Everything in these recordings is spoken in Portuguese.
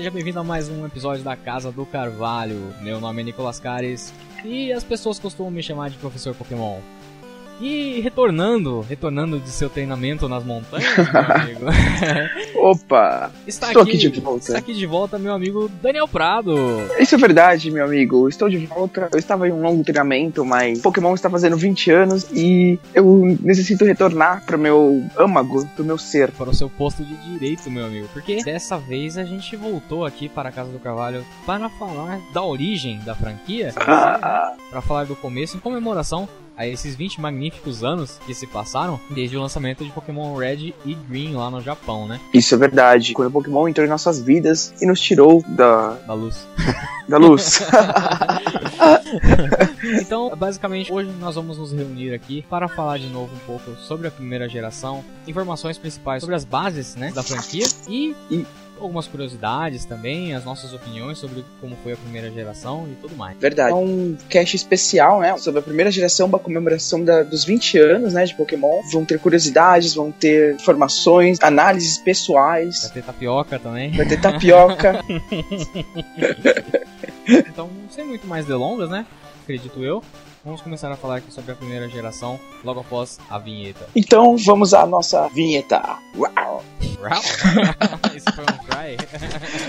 Seja bem-vindo a mais um episódio da Casa do Carvalho. Meu nome é Nicolas Cares e as pessoas costumam me chamar de Professor Pokémon. E retornando, retornando de seu treinamento nas montanhas, meu amigo. Opa! Está estou aqui, aqui de volta. Está aqui de volta meu amigo Daniel Prado. Isso é verdade, meu amigo. Estou de volta. Eu estava em um longo treinamento, mas Pokémon está fazendo 20 anos e eu necessito retornar para o meu âmago, do meu ser. Para o seu posto de direito, meu amigo. Porque dessa vez a gente voltou aqui para a Casa do Carvalho para falar da origem da franquia, Ah, para falar do começo, em comemoração a esses 20 magníficos anos que se passaram desde o lançamento de Pokémon Red e Green lá no Japão, né? isso é verdade. Quando o Pokémon entrou em nossas vidas e nos tirou da, Da luz. da luz. Então, basicamente, hoje nós vamos nos reunir aqui para falar de novo um pouco sobre a primeira geração, informações principais sobre as bases né, da franquia e, E- algumas curiosidades também, as nossas opiniões sobre como foi a primeira geração e tudo mais. verdade. É um cast especial, né? Sobre a primeira geração, uma comemoração da- dos 20 anos, né? De Pokémon. Vão ter curiosidades, vão ter informações, análises pessoais. Vai ter tapioca também. Vai ter tapioca. Então, sem muito mais delongas, né? Acredito eu. Vamos começar a falar aqui sobre a primeira geração logo após a vinheta. Então vamos à nossa vinheta. Uau! Isso foi um cry?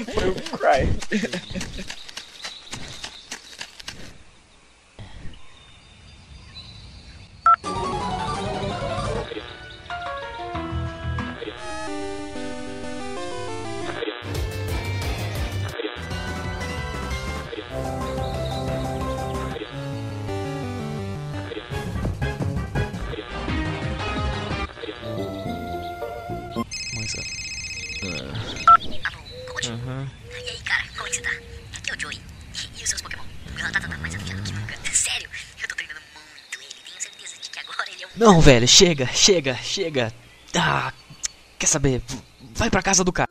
Foi um cry. Não, velho, chega, chega, chega. Ah, quer saber? Vai pra casa do cara.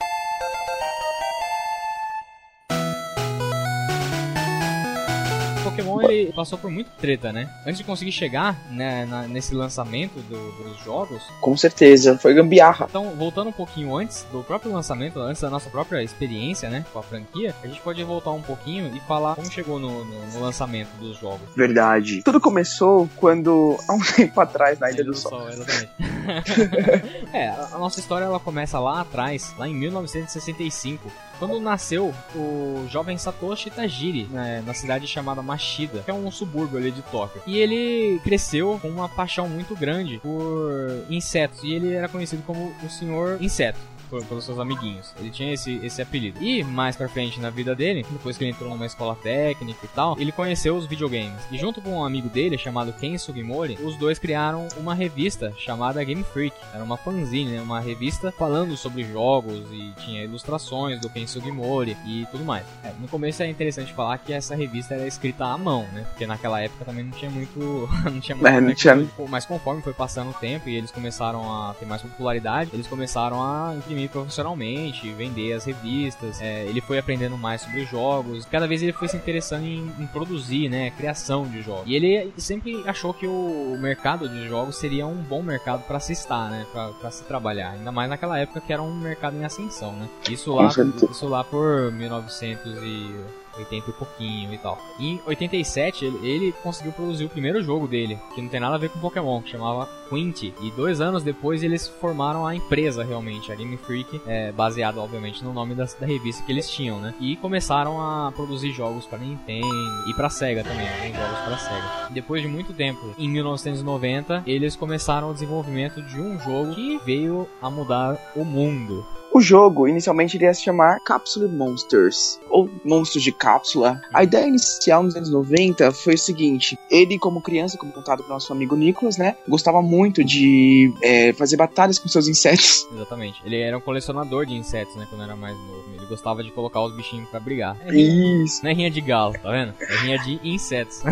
Ele passou por muita treta, né? Antes de conseguir chegar né, na- nesse lançamento do- dos jogos. Com certeza, foi gambiarra. Então, voltando um pouquinho antes do próprio lançamento, antes da nossa própria experiência, né, com a franquia, a gente pode voltar um pouquinho e falar como chegou no, no- no lançamento dos jogos. Verdade. Tudo começou quando, há um tempo atrás, na Ilha do Sol. exatamente. é, a a nossa história ela começa lá atrás, lá em 1965, quando nasceu o jovem Satoshi Tajiri, né, na cidade chamada Mashida, que é um subúrbio ali de Tóquio. E ele cresceu com uma paixão muito grande por insetos, e ele era conhecido como o Senhor Inseto por- pelos seus amiguinhos. Ele tinha esse, esse apelido. E mais pra frente na vida dele, depois que ele entrou numa escola técnica e tal, ele conheceu os videogames. E junto com um amigo dele, chamado Ken Sugimori, os dois criaram uma revista chamada Game Freak. Era uma fanzine, né? uma revista falando sobre jogos e tinha ilustrações do Ken Sugimori e tudo mais. É, no começo é interessante falar que essa revista era escrita à mão, né? Porque naquela época também não tinha muito. não tinha muito. É, não tinha- tecnologia. Mas conforme foi passando o tempo e eles começaram a ter mais popularidade, eles começaram a imprimir profissionalmente, vender as revistas. é, ele foi aprendendo mais sobre jogos. Cada vez ele foi se interessando em, em produzir, né, criação de jogos. E ele sempre achou que o mercado de jogos seria um bom mercado para se estar, né, para se trabalhar. Ainda mais naquela época que era um mercado em ascensão, né. Isso lá, isso lá por 1900 e 80 e pouquinho e tal. Em 87, ele, ele conseguiu produzir o primeiro jogo dele, que não tem nada a ver com Pokémon, que chamava Quint. E dois anos depois eles formaram a empresa realmente, a Game Freak, é, baseado obviamente no nome da, da revista que eles tinham, né? E começaram a produzir jogos para Nintendo e para Sega também, alguns jogos para Sega. Depois de muito tempo, em 1990, eles começaram o desenvolvimento de um jogo que veio a mudar o mundo. O jogo, inicialmente, ele ia se chamar Capsule Monsters, ou Monstros de Cápsula. A ideia inicial nos anos 90 foi o seguinte: ele, como criança, como contado pelo nosso amigo Nicolas, né, gostava muito de é, fazer batalhas com seus insetos. Exatamente. Ele era um colecionador de insetos, né? Quando era mais novo. Ele gostava de colocar os bichinhos pra brigar. É Isso. Não é rinha de galo, tá vendo? É rinha de insetos.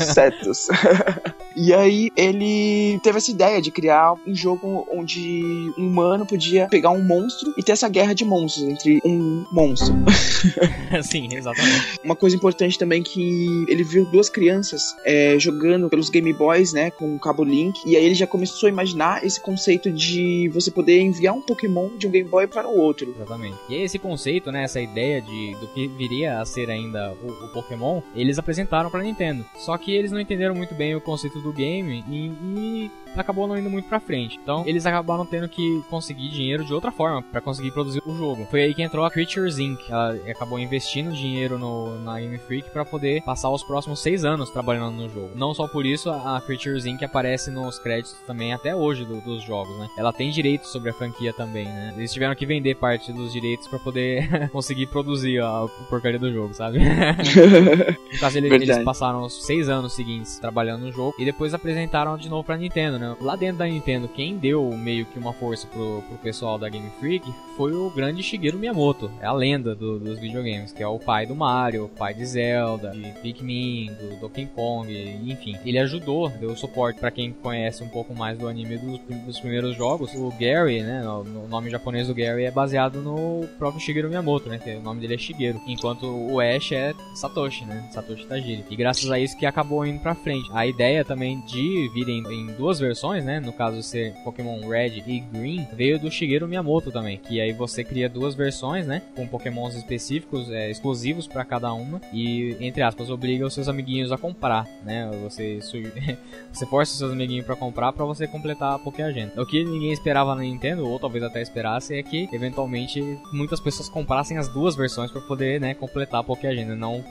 insetos. E aí ele teve essa ideia de criar um jogo onde um humano podia pegar um monstro e ter essa guerra de monstros entre um monstro. Sim, exatamente. Uma coisa importante também que ele viu duas crianças é, jogando pelos Game Boys, né, com o cabo Link, e aí ele já começou a imaginar esse conceito de você poder enviar um Pokémon de um Game Boy para o outro. Exatamente. E esse conceito, né, essa ideia de do que viria a ser ainda o, o Pokémon, eles apresentaram para Nintendo. Só que eles não entenderam muito bem o conceito do game e, e acabou não indo muito pra frente. Então, eles acabaram tendo que conseguir dinheiro de outra forma para conseguir produzir o jogo. Foi aí que entrou a Creatures Inc. Ela acabou investindo dinheiro no, na Game Freak para poder passar os próximos seis anos trabalhando no jogo. Não só por isso, a Creatures Inc. aparece nos créditos também até hoje do, dos jogos, né? Ela tem direitos sobre a franquia também, né? Eles tiveram que vender parte dos direitos para poder conseguir produzir a, porcaria do jogo, sabe? no caso, eles, eles passaram os seis anos seguintes trabalhando no jogo e depois apresentaram de novo pra Nintendo, né? Lá dentro da Nintendo, quem deu meio que uma força pro, pro pessoal da Game Freak foi o grande Shigeru Miyamoto. É a lenda do, dos videogames, que é o pai do Mario, o pai de Zelda, de Pikmin, do Donkey Kong, enfim. Ele ajudou, deu suporte para quem conhece um pouco mais do anime dos, dos primeiros jogos. O Gary, né? O nome japonês do Gary é baseado no próprio Shigeru Miyamoto, né? Que o nome dele é Shigeru. Enquanto o Ash é Satoshi, né? Satoshi Tajiri. E graças a isso que acabou indo pra frente. A ideia também de vir em, em duas versões, né? No caso ser Pokémon Red e Green, veio do Shigeru Miyamoto também. Que aí você cria duas versões, né? Com Pokémons específicos, é, exclusivos para cada uma. E, entre aspas, obriga os seus amiguinhos a comprar, né? Você, você força os seus amiguinhos para comprar para você completar a Poké Agenda. O que ninguém esperava na Nintendo, ou talvez até esperasse, é que eventualmente muitas pessoas comprassem as duas versões para poder, né, completar a Poké Agenda. Não.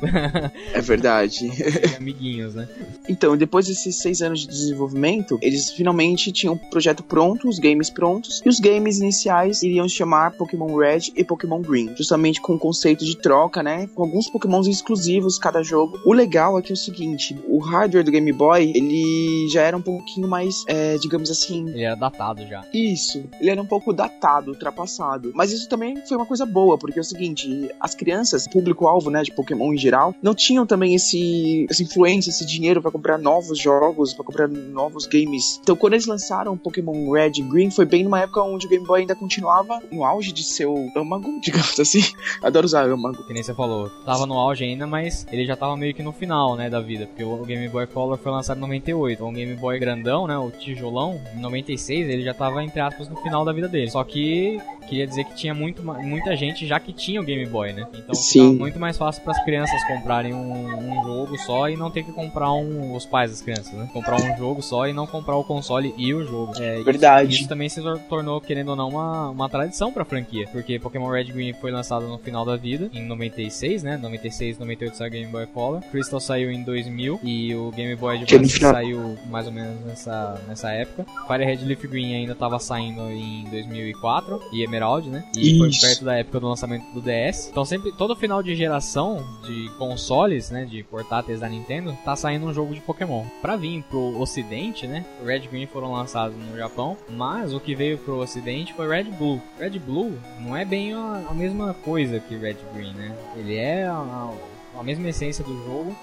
é verdade. amiguinhos, né? Então, depois desses seis anos de desenvolvimento, eles finalmente tinham o projeto pronto, os games prontos, e os games iniciais iriam se chamar Pokémon Red e Pokémon Green, justamente com o conceito de troca, né? Com alguns Pokémons exclusivos cada jogo. O legal é que é o seguinte: o hardware do Game Boy ele já era um pouquinho mais, é, digamos assim. Ele era datado já. Isso, ele era um pouco datado, ultrapassado. Mas isso também foi uma coisa boa, porque é o seguinte: as crianças, público-alvo, né, de Pokémon em geral, não tinham também esse, essa influência, esse dinheiro para comprar novos jogos, para comprar novos games. Então, quando eles lançaram Pokémon Red e Green, foi bem numa época onde o Game Boy ainda continuava no auge de seu âmago, digamos assim. Adoro usar âmago. Que nem você falou, tava no auge ainda, mas ele já tava meio que no final, né, da vida, porque o Game Boy Color foi lançado em 98. O Game Boy grandão, né, o tijolão, em 96, ele já tava, entre aspas, no final da vida dele. Só que queria dizer que tinha muito, muita gente já que tinha o Game Boy, né? Então Sim. muito mais fácil para as crianças comprarem um, um, jogo só e não ter que comprar um. Os pais das crianças, né? Comprar um jogo só e não comprar o console e o jogo. É, Verdade. Isso, isso também se tornou, querendo ou não, uma, uma tradição pra franquia. Porque Pokémon Red Green foi lançado no final da vida, em 96, né? 96, 98 saiu Game Boy Color. Crystal saiu em 2000 e o Game Boy Advance saiu mais ou menos nessa, nessa época. Fire Red Leaf Green ainda tava saindo em 2004 e Emerald, né? E Isso. foi perto da época do lançamento do DS. Então sempre, todo final de geração de consoles, né, de portáteis da Nintendo, tá saindo um jogo de Pokémon. Pra vir pro ocidente, né, o Red Green foram lançados no Japão, mas o que veio pro ocidente foi Red Blue. Red Blue não é bem a, a mesma coisa que Red Green, né? Ele é a, a mesma essência do jogo,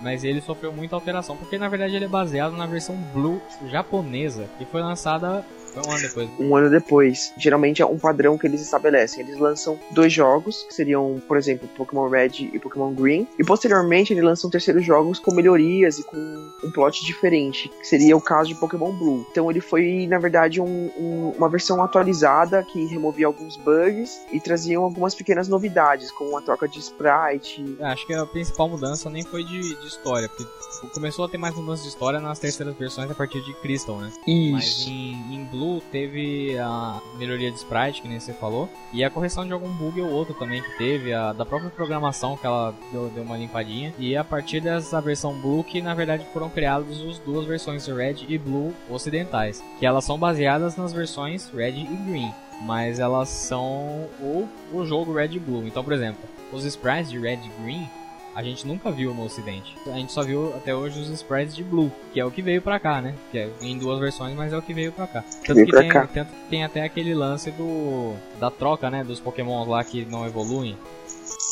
mas ele sofreu muita alteração, porque na verdade ele é baseado na versão Blue japonesa, que foi lançada um ano depois. Um ano depois. Geralmente é um padrão que eles estabelecem. Eles lançam dois jogos, que seriam, por exemplo, Pokémon Red e Pokémon Green. E posteriormente eles lançam terceiros jogos com melhorias e com um plot diferente, que seria o caso de Pokémon Blue. Então ele foi, na verdade, um, um, uma versão atualizada que removia alguns bugs e trazia algumas pequenas novidades, como a troca de sprite. Acho que a principal mudança nem foi de, de história, porque começou a ter mais mudanças de história nas terceiras versões a partir de Crystal, né? Isso. Mas em, em Blue teve a melhoria de sprite, que nem você falou, e a correção de algum bug ou outro também que teve, a da própria programação que ela deu, deu uma limpadinha. E a partir dessa versão Blue que na verdade foram criadas as duas versões Red e Blue ocidentais, que elas são baseadas nas versões Red e Green, mas elas são o, o jogo Red e Blue. Então, por exemplo, os sprites de Red e Green a gente nunca viu no ocidente. A gente só viu até hoje os sprites de Blue, que é o que veio pra cá, né? Que é em duas versões, mas é o que veio pra cá. Tanto que, tem, tanto que tem até aquele lance do da troca, né? Dos pokémons lá que não evoluem.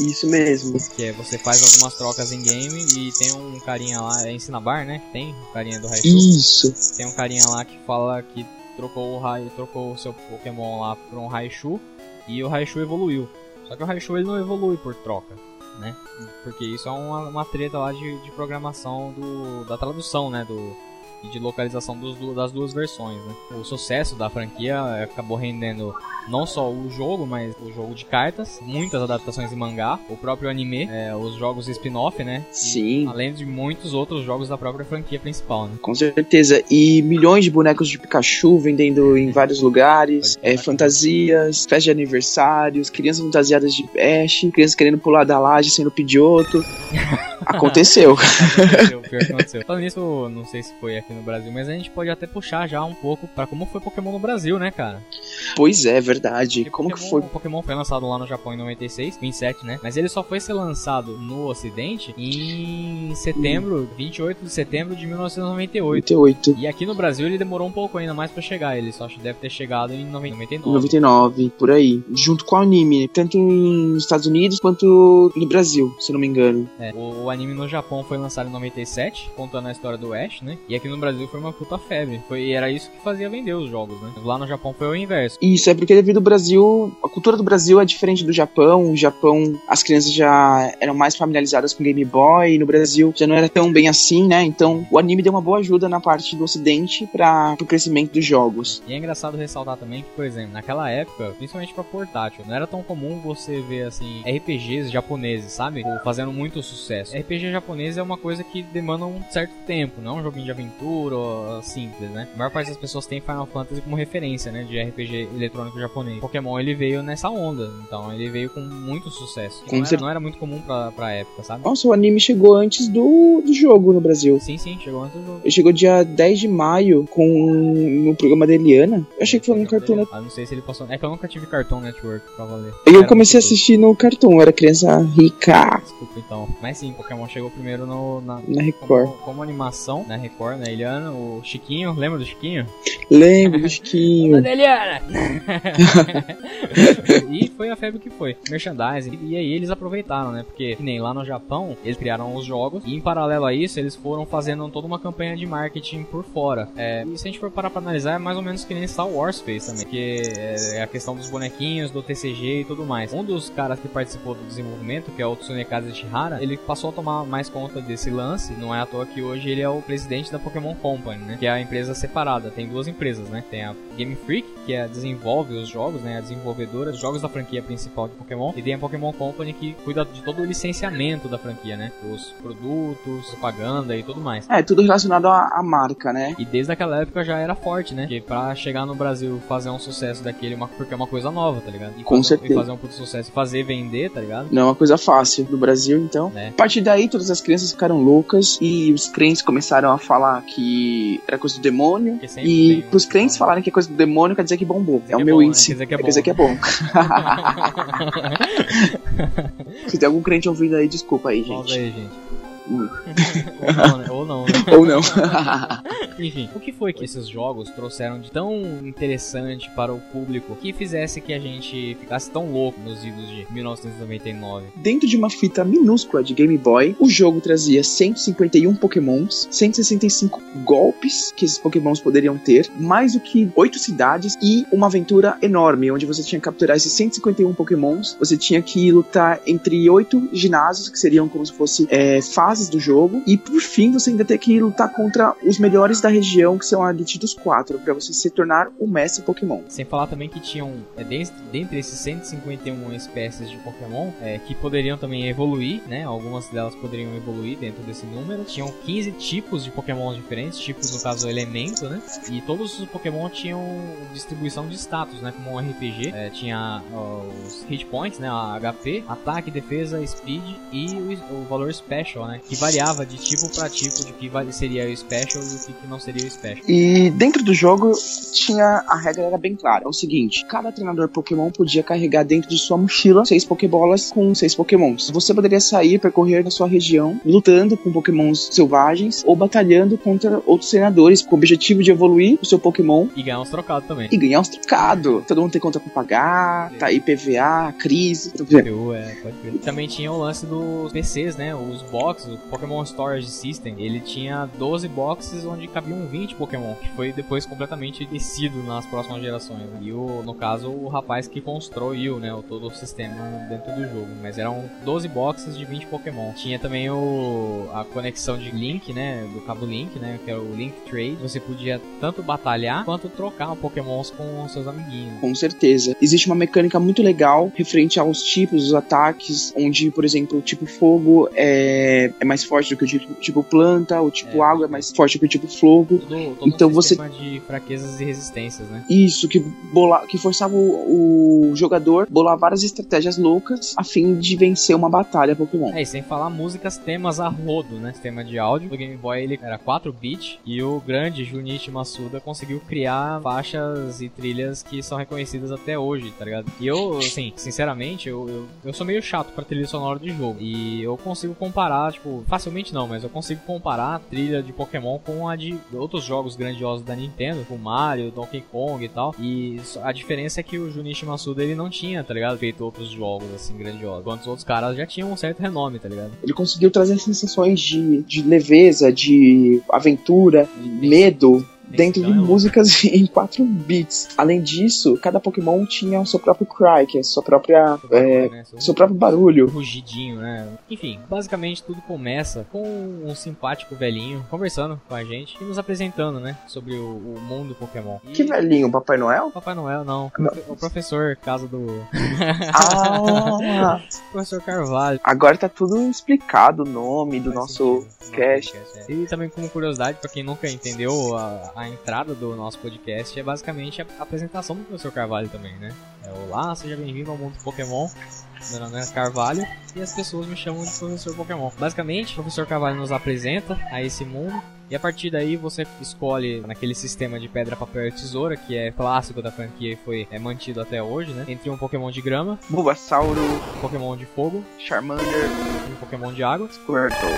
Isso mesmo. Que é você faz algumas trocas em game e tem um carinha lá, é em Cinnabar, né? Tem um carinha do Raichu. Isso. Tem um carinha lá que fala que trocou o raio, trocou o seu Pokémon lá por um Raichu e o Raichu evoluiu. Só que o Raichu ele não evolui por troca, né? Porque isso é uma, uma treta lá de, de programação do, da tradução, né? Do, de localização dos, das duas versões. Né? O sucesso da franquia acabou rendendo não só o jogo, mas o jogo de cartas, muitas adaptações em mangá, o próprio anime, é, os jogos spin-off, né? Sim. E, além de muitos outros jogos da própria franquia principal, né? Com certeza. E milhões de bonecos de Pikachu vendendo em vários lugares, é, fantasias, festas de aniversários, crianças fantasiadas de Ash, crianças querendo pular da laje sendo pidioto. Aconteceu. aconteceu, pior que aconteceu. Falando nisso, não sei se foi aqui no Brasil, mas a gente pode até puxar já um pouco para como foi Pokémon no Brasil, né, cara? Pois é, verdade. Porque como Pokémon, que foi? O Pokémon foi lançado lá no Japão em 96, 27, né? Mas ele só foi ser lançado no ocidente em setembro, 28 de setembro de 1998. 98. E aqui no Brasil ele demorou um pouco ainda mais pra chegar, ele só deve ter chegado em 99. 99, por aí. Junto com o anime, tanto nos Estados Unidos quanto no Brasil, se não me engano. É, o, o anime no Japão foi lançado em 97, contando a história do Ash, né? E aqui no Brasil foi uma puta febre. Foi, e era isso que fazia vender os jogos, né? Lá no Japão foi o inverso. Isso é porque devido ao Brasil, a cultura do Brasil é diferente do Japão. O Japão, as crianças já eram mais familiarizadas com Game Boy, e no Brasil já não era tão bem assim, né? Então o anime deu uma boa ajuda na parte do ocidente para o crescimento dos jogos. E é engraçado ressaltar também que, por exemplo, naquela época, principalmente pra portátil, não era tão comum você ver assim RPGs japoneses, sabe? Fazendo muito sucesso. RPG japonês é uma coisa que demanda um certo tempo, não é um joguinho de aventura ou simples, né? A maior parte das pessoas tem Final Fantasy como referência, né, de RPG eletrônico japonês. Pokémon ele veio nessa onda, então ele veio com muito sucesso. Com não, era, não era muito comum pra, pra época, sabe? Nossa, o anime chegou antes do, do jogo no Brasil. Sim, sim, chegou antes do jogo. Ele chegou dia 10 de maio com no programa da Eliana. Eu achei que foi no Cartoon Network. Ah, não sei se ele passou. É que eu nunca tive Cartoon Network pra valer. E eu Era comecei a assistir no Cartoon, eu era criança rica Desculpa então. Mas sim, Pokémon chegou primeiro no, na, na Record. como, como animação na Record, na Eliana, o Chiquinho, lembra do Chiquinho? Lembro do Chiquinho. Eliana! e foi a febre que foi. Merchandising. E aí eles aproveitaram, né? Porque que nem lá no Japão, eles criaram os jogos e em paralelo a isso, eles foram fazendo toda uma campanha de marketing por fora. É, e se a gente for parar pra analisar, é mais ou menos que nem Star Wars fez também. Que é a questão dos bonequinhos, do TCG e tudo mais. Um dos caras que participou do desenvolvimento, que é o Tsunekaze Shihara, ele passou a tomar mais conta desse lance. Não é à toa que hoje ele é o presidente da Pokémon Company, né? Que é a empresa separada. Tem duas empresas, né? Tem a Game Freak, que é a desenvolve os jogos, né? A desenvolvedora dos jogos da franquia principal de Pokémon. E tem a Pokémon Company que cuida de todo o licenciamento da franquia, né? Os produtos, propaganda e tudo mais. É, tudo relacionado à, à marca, né? E desde aquela época já era forte, né? Porque pra chegar no Brasil fazer um sucesso daquele, uma- porque é uma coisa nova, tá ligado? E Com fazer, certeza. E fazer um puto sucesso e fazer vender, tá ligado? Não é uma coisa fácil no Brasil, então. É. A partir daí, todas as crianças ficaram loucas e os crentes começaram a falar que era coisa do demônio. E tem pros crentes falarem que é coisa do demônio, quer dizer que bombou. Quer É o meu que é bom, índice. né? Quer dizer que que é bom. Se tem algum crente ouvindo aí, desculpa aí, gente. aí, gente. Ou não, né? Ou não, né? Ou não. Enfim, o que foi que esses jogos trouxeram de tão interessante para o público que fizesse que a gente ficasse tão louco nos idos de 1999? Dentro de uma fita minúscula de Game Boy, o jogo trazia 151 pokémons, 165 golpes que esses pokémons poderiam ter, mais do que 8 cidades e uma aventura enorme, onde você tinha que capturar esses 151 pokémons, você tinha que lutar entre 8 ginásios, que seriam como se fosse é, fases do jogo, e por fim você ainda tem que lutar contra os melhores da região, que são a Elite dos 4, para você se tornar o mestre Pokémon. Sem falar também que tinham, é, dentre esses 151 espécies de Pokémon, é, que poderiam também evoluir, né? Algumas delas poderiam evoluir dentro desse número. Tinham 15 tipos de Pokémon diferentes, tipos no caso elemento, né? E todos os Pokémon tinham distribuição de status, né? Como um RPG. É, tinha ó, os hit points, né? A HP, ataque, defesa, speed e o, o valor special, né? Que variava de tipo para tipo de que seria o Special e o que não seria o Special. E dentro do jogo tinha a regra era bem clara. É o seguinte: cada treinador Pokémon podia carregar dentro de sua mochila seis Pokébolas com seis Pokémons. Você poderia sair percorrer na sua região lutando com Pokémons selvagens ou batalhando contra outros treinadores com o objetivo de evoluir o seu Pokémon E ganhar uns trocados também. e ganhar uns trocados. Todo mundo tem conta pra pagar, tá aí PVA, crise. tá vendo? PU, é, pode crer. Também tinha o lance dos PCs, né? Os boxes, o Pokémon Storage System, ele tinha 12 boxes onde cabiam 20 Pokémon, que foi depois completamente descido nas próximas gerações. E o, no caso, o rapaz que construiu, né, o, todo o sistema dentro do jogo. Mas eram 12 boxes de 20 Pokémon. Tinha também o, a conexão de Link, né, do cabo Link, né, que é o Link Trade. Você podia tanto batalhar quanto trocar Pokémons com seus amiguinhos. Com certeza. Existe uma mecânica muito legal referente aos tipos, os ataques, onde, por exemplo, o tipo fogo é, é mais forte do que o tipo, tipo planta, o tipo É. água é mais forte que o tipo fogo. Todo, todo Então um você- de fraquezas e resistências, né? Isso, que, bola, que forçava o, o jogador bolar várias estratégias loucas a fim de vencer uma batalha Pokémon. É, e sem falar músicas, temas a rodo, né? Sistema de áudio. O Game Boy ele era 4-bit e o grande Junichi Masuda conseguiu criar faixas e trilhas que são reconhecidas até hoje, tá ligado? E eu, assim, sinceramente, eu, eu, eu sou meio chato pra trilha sonora de jogo. E eu consigo comparar, tipo, facilmente não, mas eu consigo comparar a trilha de Pokémon com a de outros jogos grandiosos da Nintendo, com Mario, Donkey Kong e tal. E a diferença é que o Junichi Masuda ele não tinha, tá ligado? Feito outros jogos assim grandiosos. Enquanto os outros caras já tinham um certo renome, tá ligado? Ele conseguiu trazer sensações de, de leveza, de aventura, de medo. Dentro de Então, músicas em 4 bits. Além disso, cada Pokémon tinha o seu próprio cry, que é sua própria. É, né? Seu seu próprio barulho. rugidinho, né? Enfim, basicamente tudo começa com um simpático velhinho conversando com a gente e nos apresentando, né? Sobre o, o mundo Pokémon. E... Que velhinho, Papai Noel? Papai Noel, não. Não. O professor, casa do. Ah! professor Carvalho. Agora tá tudo explicado o nome do Faz nosso sentido, do cast. é. E também como curiosidade, pra quem nunca entendeu, a, a entrada do nosso podcast é basicamente a apresentação do professor Carvalho também, né? É, Olá, seja bem-vindo ao mundo do Pokémon. Meu nome é Carvalho e as pessoas me chamam de professor Pokémon. Basicamente, o professor Carvalho nos apresenta a esse mundo e a partir daí você escolhe naquele sistema de pedra, papel e tesoura que é clássico da franquia e foi é, mantido até hoje, né? Entre um Pokémon de grama, Bulbasauro, um Pokémon de fogo Charmander, e um Pokémon de água. Squirtle.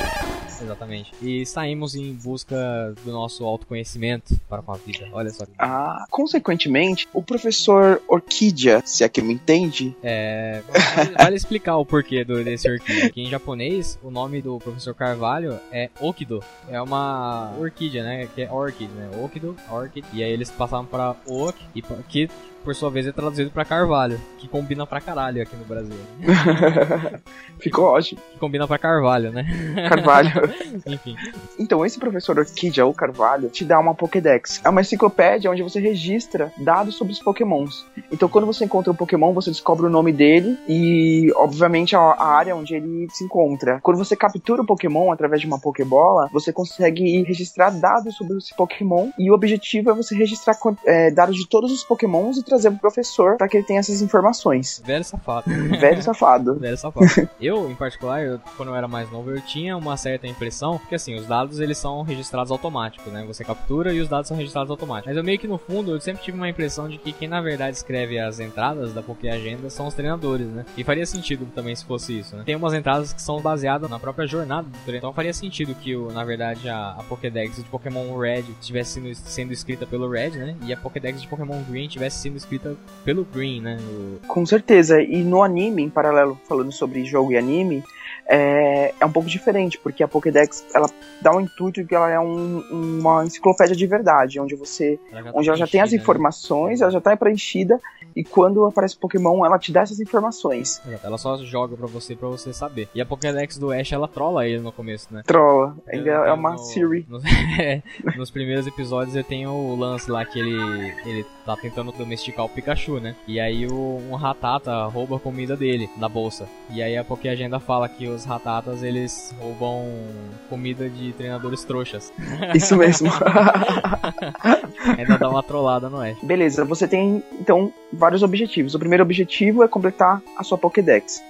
Exatamente. E saímos em busca do nosso autoconhecimento para com a vida. Olha só. Ah, consequentemente, o professor Orquídea, se é que me entende, É, vale, vale explicar o porquê do, desse orquídea. Aqui em japonês, o nome do professor Carvalho é Okido. É uma orquídea, né? Que é orchid, né? Okido, orchid. E aí eles passaram para Ok, e pa- que por sua vez é traduzido para Carvalho, que combina pra caralho aqui no Brasil. ficou ótimo. Que combina pra Carvalho, né? Carvalho. Enfim. Então, esse professor Orquídea, ou Carvalho, te dá uma Pokédex. É uma enciclopédia onde você registra dados sobre os Pokémons. Então, quando você encontra um Pokémon, você descobre o nome dele e, obviamente, a, área onde ele se encontra. Quando você captura o Pokémon através de uma Pokébola, você consegue registrar dados sobre esse Pokémon e o objetivo é você registrar é, dados de todos os Pokémons e trazer pro professor para que ele tenha essas informações. Velho safado. Velho safado. Velho safado. eu, em particular, eu, quando eu era mais novo, eu tinha uma certa impressão que, assim, os dados, eles são registrados automáticos, né? Você captura e os dados são registrados automáticos. Mas eu meio que, no fundo, eu sempre tive uma impressão de que quem, na verdade, escreve as entradas da Poké Agenda são os treinadores, né? E faria sentido também se fosse isso, né? Tem umas entradas que são baseadas na própria jornada do treinador. Então faria sentido que, na verdade, a, a Pokédex de Pokémon Red estivesse sendo, sendo escrita pelo Red, né? E a Pokédex de Pokémon Green estivesse sendo escrita pelo Green, né? O- Com certeza. E no anime, em paralelo, falando sobre jogo e anime, é, é um pouco diferente, porque a Pokédex ela dá um intuito que ela é um- uma enciclopédia de verdade, onde você. ela tá onde ela já tem as né? informações, ela já tá preenchida, e quando aparece Pokémon, ela te dá essas informações. Ela só joga pra você pra você saber. E a Pokédex do Ash, ela trola ele no começo, né? Trola. Ainda é uma no- Siri. no- é, nos primeiros episódios eu tenho o lance lá que ele, ele tá tentando domesticar o Pikachu, né? E aí o, um ratata rouba a comida dele da bolsa. E aí a Poké Agenda fala que os ratatas eles roubam comida de treinadores trouxas. Isso mesmo. Ainda dá uma trollada no Ash. Beleza, você tem então vários objetivos. O primeiro objetivo é completar a sua Pokédex.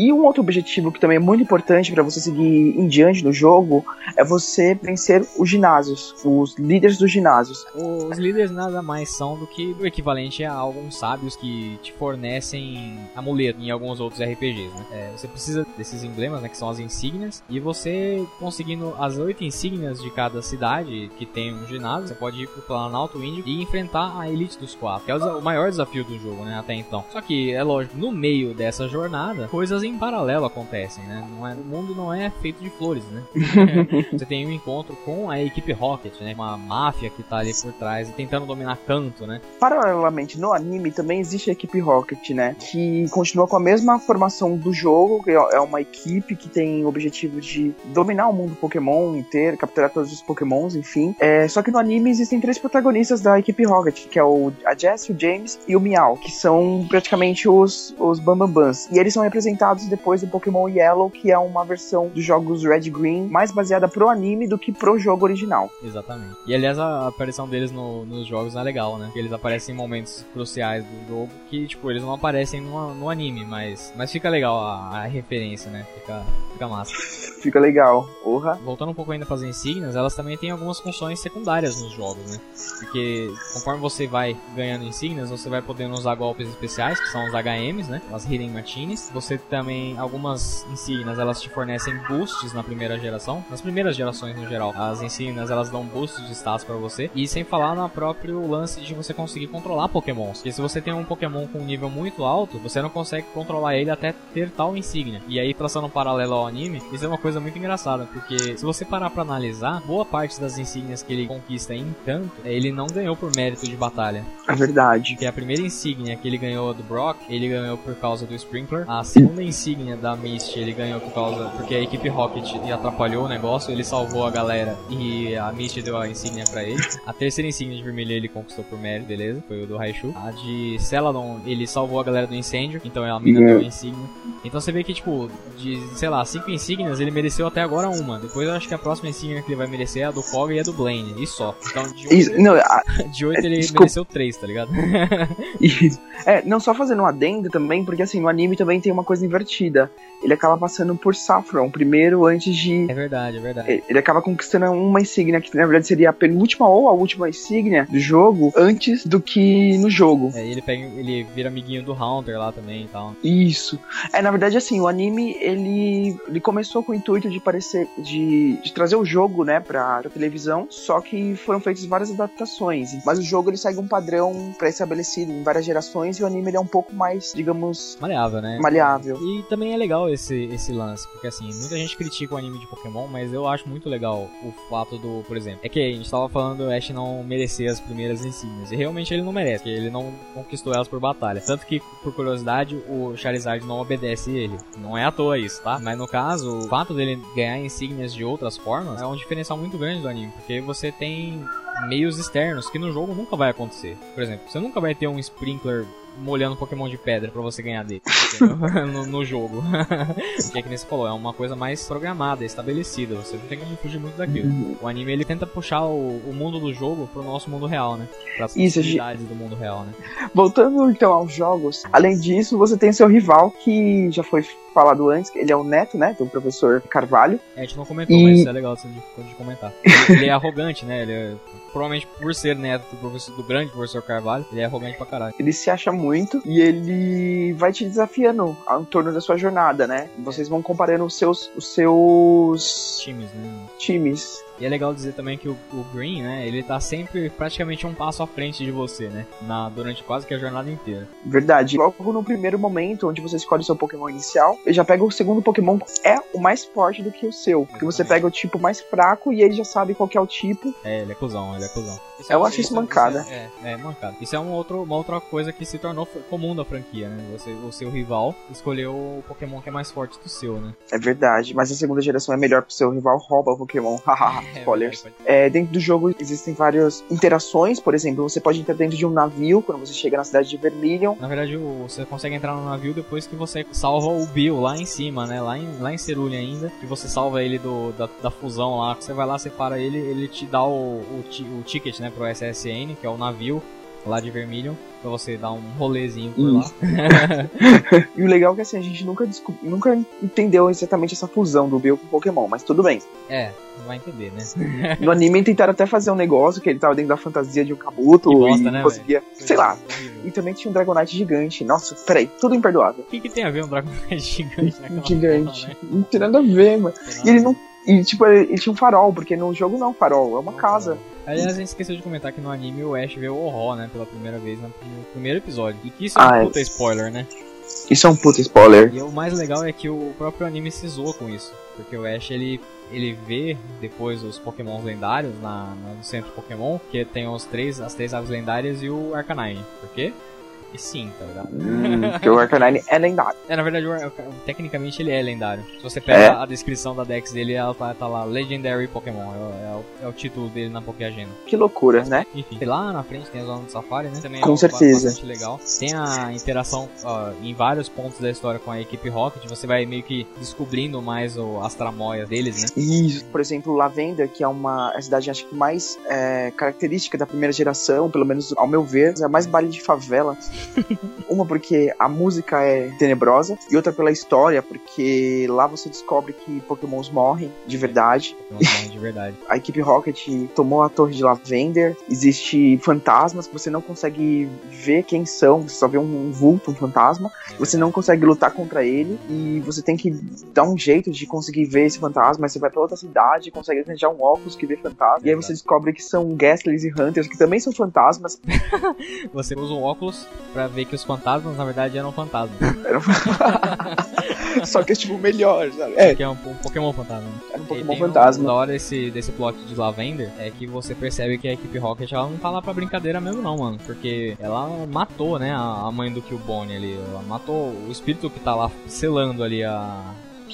E um outro objetivo que também é muito importante para você seguir em diante no jogo é você vencer os ginásios, os líderes dos ginásios. Os líderes nada mais são do que o equivalente a alguns sábios que te fornecem amuleto em alguns outros RPGs, né? É, você precisa desses emblemas, né, que são as insígnias, e você conseguindo as oito insígnias de cada cidade que tem um ginásio, você pode ir pro Planalto Índio e enfrentar a elite dos quatro, que é o maior desafio do jogo, né, até então. Só que, é lógico, no meio dessa jornada, coisas em paralelo acontecem, né? Não é, o mundo não é feito de flores, né? você tem um encontro com a equipe Rocket, né? Uma máfia que tá ali por trás e tentando dominar canto, né? Paralelamente, no anime também existe a equipe Rocket, né? Que continua com a mesma formação do jogo, que é uma equipe que tem o objetivo de dominar o mundo Pokémon inteiro, capturar todos os Pokémons, enfim. É, só que no anime existem três protagonistas da equipe Rocket, que é o, a Jess, o James e o Meow, que são praticamente os, os Bambambans. E eles são representados depois do Pokémon Yellow, que é uma versão dos jogos Red Green, mais baseada pro anime do que pro jogo original. Exatamente. E aliás, a aparição deles no, nos jogos é legal, né? Eles aparecem em momentos cruciais do jogo que, tipo, eles não aparecem no, no anime, mas, mas fica legal a, a referência, né? Fica, fica massa. Fica legal. Porra. Voltando um pouco ainda para as insígnias, elas também têm algumas funções secundárias nos jogos, né? Porque conforme você vai ganhando insígnias, você vai podendo usar golpes especiais, que são os HMs, né? As Hidden Martinis. Você também, algumas insígnias, elas te fornecem boosts na primeira geração. Nas primeiras gerações, no geral, as insígnias, elas dão boosts de status para você. E sem falar no próprio lance de você conseguir controlar pokémons. Porque se você tem um pokémon com um nível muito alto, você não consegue controlar ele até ter tal insígnia. E aí, traçando um paralelo ao anime, isso é uma coisa muito engraçada. Porque se você parar pra analisar, boa parte das insígnias que ele conquista em tanto, ele não ganhou por mérito de batalha. É verdade. Que a primeira insígnia que ele ganhou do Brock, ele ganhou por causa do Sprinkler. A segunda insígnia da Mist, ele ganhou por causa. Porque a equipe Rocket atrapalhou o negócio, ele salvou a galera e a Mist deu a insígnia pra ele. A terceira insígnia de vermelho ele conquistou por mérito, beleza? Foi o do Raichu. A de Celadon, ele salvou a galera do incêndio, então a mina deu a insígnia. Então você vê que, tipo, de, sei lá, cinco insígnias, ele mereceu até agora uma. Depois eu acho que a próxima insígnia que ele vai merecer é a do Fog e a do Blaine, e só. Então de oito, Isso, não, a- de oito é, ele desculpa. mereceu três, tá ligado? Isso. É, não só fazendo um adendo também, porque assim, no anime também tem uma coisa invertida partida. Ele acaba passando por Saffron primeiro antes de. é verdade, é verdade. Ele acaba conquistando uma insígnia que na verdade seria a penúltima ou a última insígnia do jogo antes do que no jogo. É, ele pega, ele vira amiguinho do Haunter lá também e tal. Isso. É, na verdade, assim, o anime, ele, ele começou com o intuito de parecer, de, de trazer o jogo, né, pra, pra televisão, só que foram feitas várias adaptações. Mas o jogo, ele segue um padrão pré-estabelecido em várias gerações e o anime, ele é um pouco mais, digamos, Maleável, né? maleável. E também é legal esse, esse lance, porque assim, muita gente critica o anime de Pokémon, mas eu acho muito legal o fato do, por exemplo, é que a gente tava falando do Ash não merecer as primeiras insígnias, e realmente ele não merece, porque ele não conquistou elas por batalha. Tanto que, por curiosidade, o Charizard não obedece ele. Não é à toa isso, tá? Mas no caso, o fato dele ganhar insígnias de outras formas é um diferencial muito grande do anime, porque você tem meios externos que no jogo nunca vai acontecer. Por exemplo, você nunca vai ter um Sprinkler molhando Pokémon de pedra pra você ganhar dele no, no jogo. Porque é que nem você falou, é uma coisa mais programada, estabelecida. Você não tem como fugir muito daquilo. O anime ele tenta puxar o, o mundo do jogo pro nosso mundo real, né? Para as Isso, gente- do mundo real, né? Voltando então aos jogos, além disso, você tem seu rival que já foi falado antes, que ele é o neto, né, do professor Carvalho. É, a gente não comentou, E- mas isso é legal de, de comentar. Ele, ele é arrogante, né? Ele é, provavelmente por ser neto do, professor, do grande professor Carvalho, ele é arrogante pra caralho. Ele se acha muito e ele vai te desafiando em torno da sua jornada, né? Vocês vão comparando os seus, os seus Times, né? times. E é legal dizer também que o, o Green, né, ele tá sempre praticamente um passo à frente de você, né? Na, durante quase que a jornada inteira. Verdade. Logo no primeiro momento, onde você escolhe o seu Pokémon inicial, ele já pega o segundo Pokémon que é o mais forte do que o seu. Porque você pega o tipo mais fraco e ele já sabe qual que é o tipo. É, ele é cuzão, ele é cuzão. Eu acho isso mancada. É, é, mancada. Isso é um outro, uma outra coisa que se tornou comum da franquia, né? Você, o seu rival escolheu o Pokémon que é mais forte do seu, né? É verdade. Mas a segunda geração é melhor pro seu rival rouba o Pokémon. Hahaha, spoilers. pode- É, dentro do jogo existem várias interações, por exemplo, você pode entrar dentro de um navio quando você chega na cidade de Vermilion. Na verdade, você consegue entrar no navio depois que você salva o Bill lá em cima, né? Lá em, lá em Cerulha ainda. Que você salva ele do, da, da fusão lá. Você vai lá, separa ele, ele te dá o, o, o ticket, né? Pro SSN, que é o navio. Lá de Vermilion, pra você dar um rolezinho por Isso. lá. E o legal é que assim, a gente nunca, nunca entendeu exatamente essa fusão do Bill com Pokémon, mas tudo bem. é, não vai entender, né? No anime tentaram até fazer um negócio que ele tava dentro da fantasia de um Kabuto Que bosta, e né, conseguia. Sei lá. Horrível. E também tinha um Dragonite gigante. Nossa, peraí, tudo imperdoável. O que, que tem a ver um Dragonite gigante naquela Gigante. porra, né? Não tem nada a ver, mano. E ele não. E tipo, ele, tinha um farol, porque no jogo não é um farol, é uma casa. Aliás, a gente esqueceu de comentar que no anime o Ash vê o Ho, né, pela primeira vez no primeiro episódio. E que isso é Ah, um é. puta spoiler, né? Isso é um puta spoiler. E o mais legal é que o próprio anime se zoa com isso. Porque o Ash, ele, ele vê depois os pokémons lendários na, no centro Pokémon, que tem os três, as três aves lendárias e o Arcanine. Por quê? E sim, tá ligado? Hum, porque o Arcanine é lendário. É, na verdade, tecnicamente ele é lendário. Se você pega É? a descrição da Dex dele, ela tá, tá lá, Legendary Pokémon. É, o- é é o título dele na Pokéagenda. Que loucura, né? Enfim, lá na frente tem a zona do Safari, né? Também Com é certeza. bastante legal. Tem a interação ó, em vários pontos da história com a equipe Rocket. Você vai meio que descobrindo mais o, as tramóias deles, né? Isso. Por exemplo, Lavender, que é uma a cidade acho que mais é, característica da primeira geração, pelo menos ao meu ver, é a mais baile de favela. uma porque a música é tenebrosa e outra pela história, porque lá você descobre que Pokémons morrem de verdade. Morrem de verdade. A equipe Rocket tomou a torre de Lavender. Existe fantasmas que você não consegue ver quem são, você só vê um vulto, um fantasma. Você não consegue lutar contra ele e você tem que dar um jeito de conseguir ver esse fantasma. Aí você vai pra outra cidade e consegue arranjar um óculos que vê fantasma. E aí você descobre que são Gastlys e Hunters que também são fantasmas. Você usa um óculos pra ver que os fantasmas, na verdade, eram fantasmas. Eram- Só que é tipo melhor, sabe? É, Que é um, um Pokémon fantasma. era um Pokémon fantasma. O da hora desse, desse plot de Lavender é que você percebe que a equipe Rocket ela não tá lá pra brincadeira mesmo, não, mano. Porque ela matou, né, a, a mãe do Killbone ali. Ela matou o espírito que tá lá selando ali a.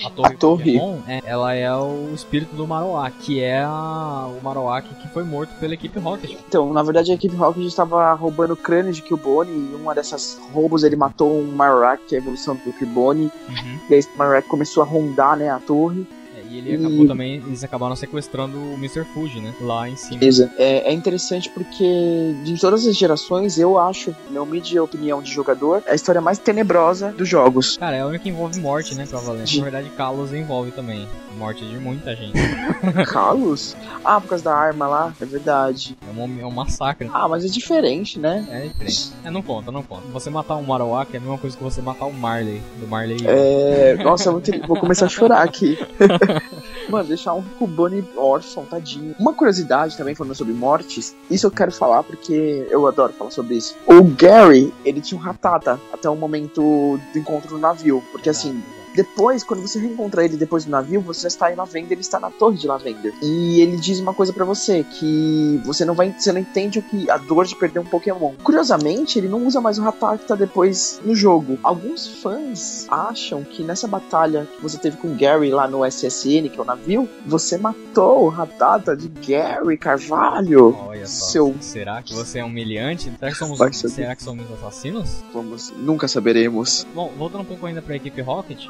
A torre, A torre. Pokémon, é, ela é o espírito do Marowak, que é a- o Marowak que foi morto pela equipe Rocket. Então, na verdade, a equipe Rocket estava roubando o crânio de Killbone e uma dessas roubos ele matou um Marowak, que é a evolução do Killbone. Uhum. E aí esse Marowak começou a rondar, né, a torre. E ele E- acabou também, eles acabaram sequestrando o Mr. Fuji, né? Lá em cima. É, é interessante porque de todas as gerações, eu acho, na humilde opinião de jogador, é a história mais tenebrosa dos jogos. Cara, é a única que envolve morte, né, provavelmente. Sim. Na verdade, Kalos envolve também. Morte de muita gente. Carlos? Ah, por causa da arma lá, é verdade. É um, é um massacre. Ah, mas é diferente, né? É diferente. É, não conta, não conta. Você matar um Marowak é a mesma coisa que você matar um Marley. Do Marley. É. Nossa, muito... vou começar a chorar aqui. Mano, deixar um Cubone órfão, tadinho. Uma curiosidade também, falando sobre mortes, isso eu quero falar porque eu adoro falar sobre isso. O Gary, ele tinha um Ratata até o momento do encontro no navio. Porque assim, depois, quando você reencontra ele depois do navio, você já está em Lavender, ele está na torre de Lavender. E ele diz uma coisa pra você, que você não vai, você não entende o que a dor de perder um Pokémon. Curiosamente, ele não usa mais o Rattata depois no jogo. Alguns fãs acham que nessa batalha que você teve com o Gary lá no SSN, que é o navio, você matou o Rattata de Gary Carvalho. Olha só. Seu- Será que você é humilhante? Será que somos, será que somos assassinos? Vamos, nunca saberemos. Bom, voltando um pouco ainda pra equipe Rocket,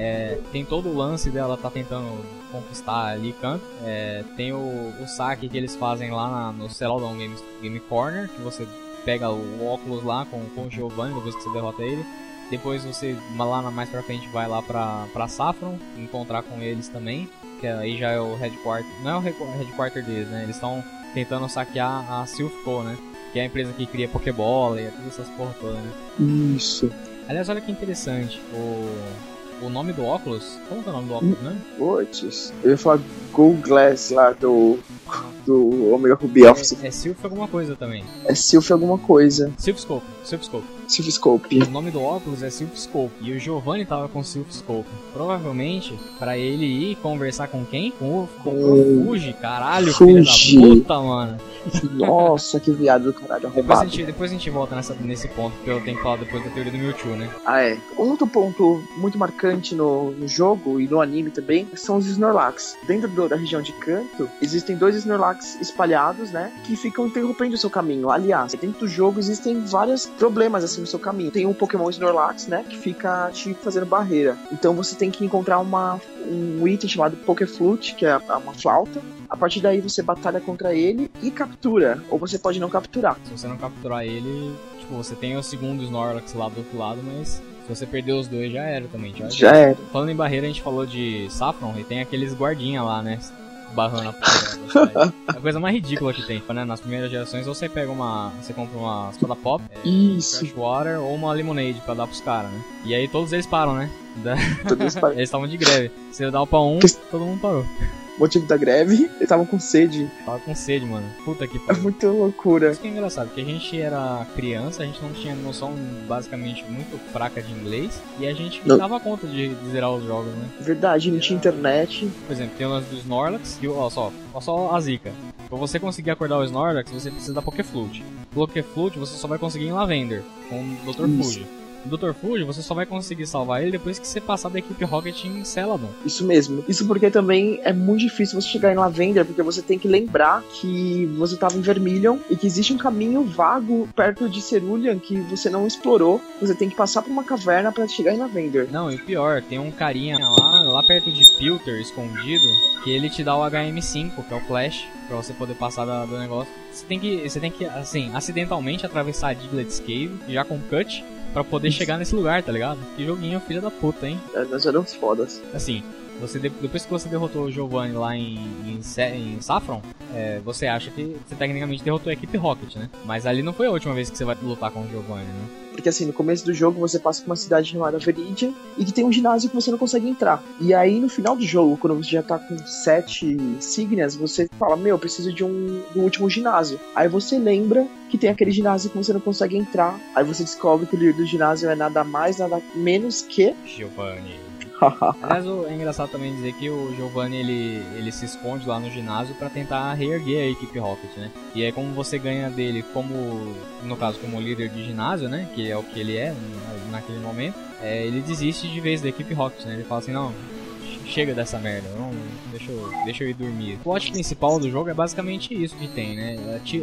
é, tem todo o lance dela tá tentando conquistar ali canto. É, tem o, o saque que eles fazem lá na- no Celadon Game, Game Corner, que você pega o óculos lá com, com o Giovanni depois que você derrota ele. Depois você, lá na- mais pra frente, vai lá pra, pra Saffron, encontrar com eles também. Que aí já é o headquarter. Não é o headqu- headquarter deles, né? Eles estão tentando saquear a Silphco, né? Que é a empresa que cria Pokébola e todas essas porra toda, né? Isso. Aliás, olha que interessante. O, o nome do óculos. Como que é o nome do óculos, né? Puts, eu ia falar Go Glass lá do, do Omega Ruby Office. É, é Sylph alguma coisa também. É Sylph alguma coisa. Sylphscope. Sylphscope. Sylphscope. O nome do óculos é Sylphscope. E o Giovanni tava com Sylphscope. Provavelmente, pra ele ir conversar com quem? Com o, com o Fuji. Caralho, filho Fuji. da puta, mano. Nossa, que viado do caralho Depois a, arrombado. gente, depois a gente volta nessa, nesse ponto, porque eu tenho que falar depois da teoria do Mewtwo, né? Ah, é. Outro ponto muito marcante marcante no, no jogo e no anime também são os Snorlax. Dentro do- da região de canto, existem dois Snorlax espalhados, né? Que ficam interrompendo o seu caminho. Aliás, dentro do jogo existem vários problemas assim no seu caminho. Tem um Pokémon Snorlax, né? Que fica te fazendo barreira. Então você tem que encontrar uma, um item chamado Pokéflute, que é uma flauta. A partir daí você batalha contra ele e captura. Ou você pode não capturar. Se você não capturar ele, tipo, você tem o segundo Snorlax lá do outro lado, mas se você perder os dois já era também. Já, Já era. Falando em barreira, a gente falou de Saffron e tem aqueles guardinha lá, né? Barrando a porta. É a coisa mais ridícula que tem, né? Nas primeiras gerações você pega uma. Você compra uma soda pop, é, Isso. fresh water ou uma lemonade pra dar pros caras, né? E aí todos eles param, né? Da- Tudo isso para- Eles estavam de greve. Você dá o pra um, Que- todo mundo parou. Motivo da greve, eles estavam com sede. Tava com sede, mano. Puta que É pariu. muita loucura. Isso que é engraçado, porque a gente era criança, a gente não tinha noção basicamente muito fraca de inglês e a gente Não. dava conta de, de zerar os jogos, né? Verdade, não tinha internet. Por exemplo, tem o lance do Snorlax e ó só, ó só a zica. Pra você conseguir acordar o Snorlax, você precisa da Pokéflute. Pokéflute você só vai conseguir em Lavender, com o Dr. Fuji. Dr. Fuji você só vai conseguir salvar ele depois que você passar da equipe Rocket em Celadon. Isso mesmo. Isso porque também é muito difícil você chegar em Lavender, porque você tem que lembrar que você estava em Vermilion e que existe um caminho vago perto de Cerulean que você não explorou. Você tem que passar por uma caverna para chegar em Lavender. Não, e o pior, tem um carinha lá, lá perto de Pilter, escondido, que ele te dá o HM5, que é o Flash, pra você poder passar da- do negócio. Você tem que, você tem que, assim, acidentalmente atravessar a Diglett's Cave, já com cut, pra poder chegar nesse lugar, tá ligado? Que joguinho filha da puta, hein? É, Nós éramos fodas. Assim, você de- depois que você derrotou o Giovanni lá em, em, em Saffron, é, você acha que você tecnicamente derrotou a equipe Rocket, né? Mas ali não foi a última vez que você vai lutar com o Giovanni, né? Porque assim, no começo do jogo você passa por uma cidade chamada Veridian e que tem um ginásio que você não consegue entrar. E aí no final do jogo, quando você já tá com sete signas, você fala, meu, eu preciso de um do último ginásio. Aí você lembra que tem aquele ginásio que você não consegue entrar. Aí você descobre que o líder do ginásio é nada mais, nada menos que. Giovanni. O- é engraçado também dizer que o Giovanni ele, ele se esconde lá no ginásio pra tentar reerguer a equipe Rocket, né? E aí como você ganha dele como, no caso, como líder de ginásio, né? Que é o que ele é na- naquele momento, é, ele desiste de vez da equipe Rocket, né? Ele fala assim, não, chega dessa merda, não, deixa, eu, deixa eu ir dormir. O plot principal do jogo é basicamente isso que tem, né?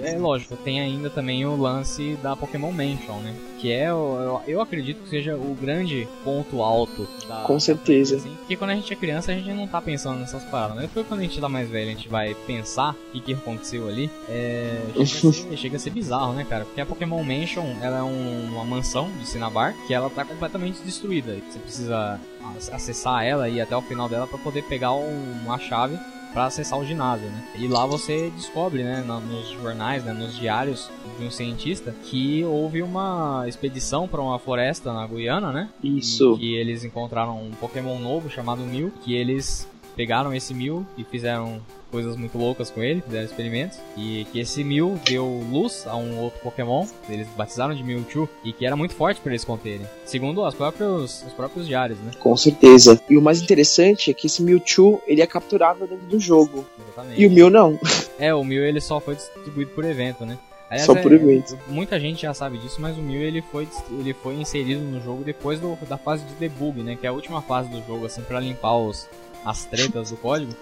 É, É lógico, tem ainda também o lance da Pokémon Mansion, né? Que é, eu, eu acredito que seja o grande ponto alto da, Com certeza. Assim, porque quando a gente é criança, a gente não tá pensando nessas paradas. Mas depois, quando a gente tá mais velho, a gente vai pensar o que, que aconteceu ali. É, chega, a ser, chega a ser bizarro, né, cara? Porque a Pokémon Mansion ela é um- uma mansão de Cinnabar que ela tá completamente destruída. Você precisa ac- acessar ela e ir até o final dela pra poder pegar um- uma chave para acessar o ginásio, né? E lá você descobre, né, nos jornais, né, nos diários de um cientista, que houve uma expedição para uma floresta na Guiana, né? Isso. E que eles encontraram um Pokémon novo chamado Mew, que eles pegaram esse Mew e fizeram coisas muito loucas com ele, fizeram experimentos, e que esse Mew deu luz a um outro Pokémon, eles batizaram de Mewtwo, e que era muito forte para eles conterem, segundo as próprios, os próprios diários, né? Com certeza. E o mais interessante é que esse Mewtwo, ele é capturável dentro do jogo. Exatamente. E o Mew não. É, o Mew ele só foi distribuído por evento, né? Aliás, Só é- por evento. Muita gente já sabe disso, mas o Mew ele foi, ele foi inserido no jogo depois do- da fase de debug, né? Que é a última fase do jogo, assim, pra limpar os, as tretas do código,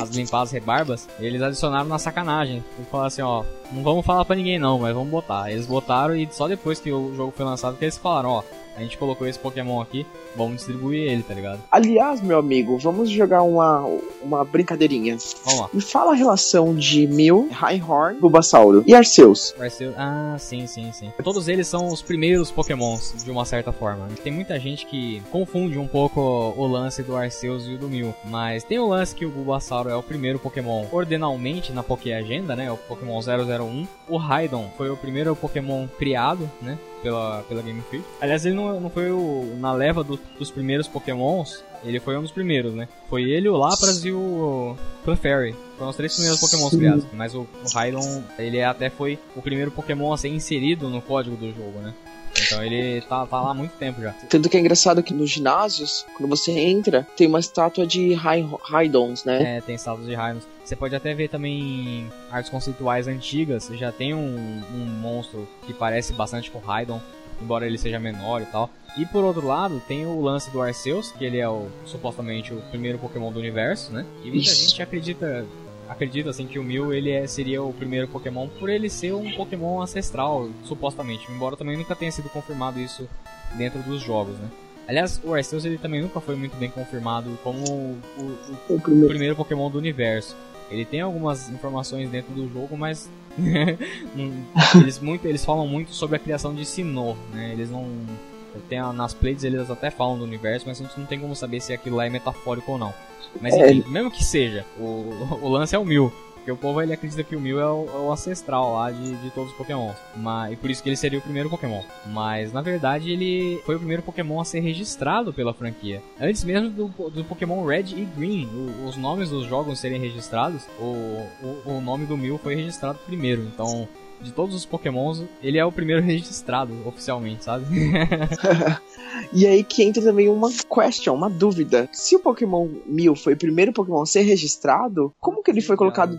as limpar as rebarbas. Eles adicionaram na sacanagem. E falaram assim, ó, não vamos falar pra ninguém não, mas vamos botar. Eles botaram e só depois que o jogo foi lançado que eles falaram, ó, a gente colocou esse Pokémon aqui, vamos distribuir ele, tá ligado? Aliás, meu amigo, vamos jogar uma, uma brincadeirinha. Vamos lá. Me fala a relação de Mew, Rhyhorn, Bulbasauro e Arceus. Ser. Ah, sim, sim, sim. Todos eles são os primeiros Pokémons, de uma certa forma. Tem muita gente que confunde um pouco o lance do Arceus e o do Mew. Mas tem o lance que o Bulbasauro é o primeiro Pokémon ordinalmente na Poké Agenda, né? O Pokémon 001. O Raidon foi o primeiro Pokémon criado, né? Pela, pela Game Freak. Aliás, ele não, não foi o, na leva do- dos primeiros Pokémons. Ele foi um dos primeiros, né? Foi ele, o Lapras e o Clefairy. Foram os três primeiros Pokémons Sim. criados. Mas o, o ele até foi o primeiro Pokémon a ser inserido no código do jogo, né? Então ele tá, tá lá há muito tempo já. Tanto que é engraçado que nos ginásios, quando você entra, tem uma estátua de Rhydons, né? É, tem saltos de Rainos. Você pode até ver também artes conceituais antigas, já tem um, um monstro que parece bastante com Raidon. Embora ele seja menor e tal. E por outro lado, tem o lance do Arceus, que ele é o, supostamente o primeiro Pokémon do universo, né? E muita Isso. gente acredita acredita assim que o Mew ele é, seria o primeiro Pokémon por ele ser um Pokémon ancestral, supostamente, embora também nunca tenha sido confirmado isso dentro dos jogos, né? Aliás, o Arceus ele também nunca foi muito bem confirmado como o, o- O o primeiro. primeiro Pokémon do universo. Ele tem algumas informações dentro do jogo, mas eles muito eles falam muito sobre a criação de Sinnoh, né? Eles não tem nas plays eles até falam do universo, mas a gente não tem como saber se aquilo lá é metafórico ou não. Mas É, enfim, mesmo que seja, o, o lance é o Mew. Porque o povo ele acredita que o Mew é o, é o ancestral lá de, de todos os Pokémon. Mas, e por isso que ele seria o primeiro Pokémon. Mas na verdade ele foi o primeiro Pokémon a ser registrado pela franquia. Antes mesmo do, do Pokémon Red e Green, o- os nomes dos jogos serem registrados, o, o, o nome do Mew foi registrado primeiro. Então, de todos os Pokémons, ele é o primeiro registrado oficialmente, sabe? E aí que entra também uma question, uma dúvida. Se o Pokémon Mil foi o primeiro Pokémon a ser registrado, como que ele foi colocado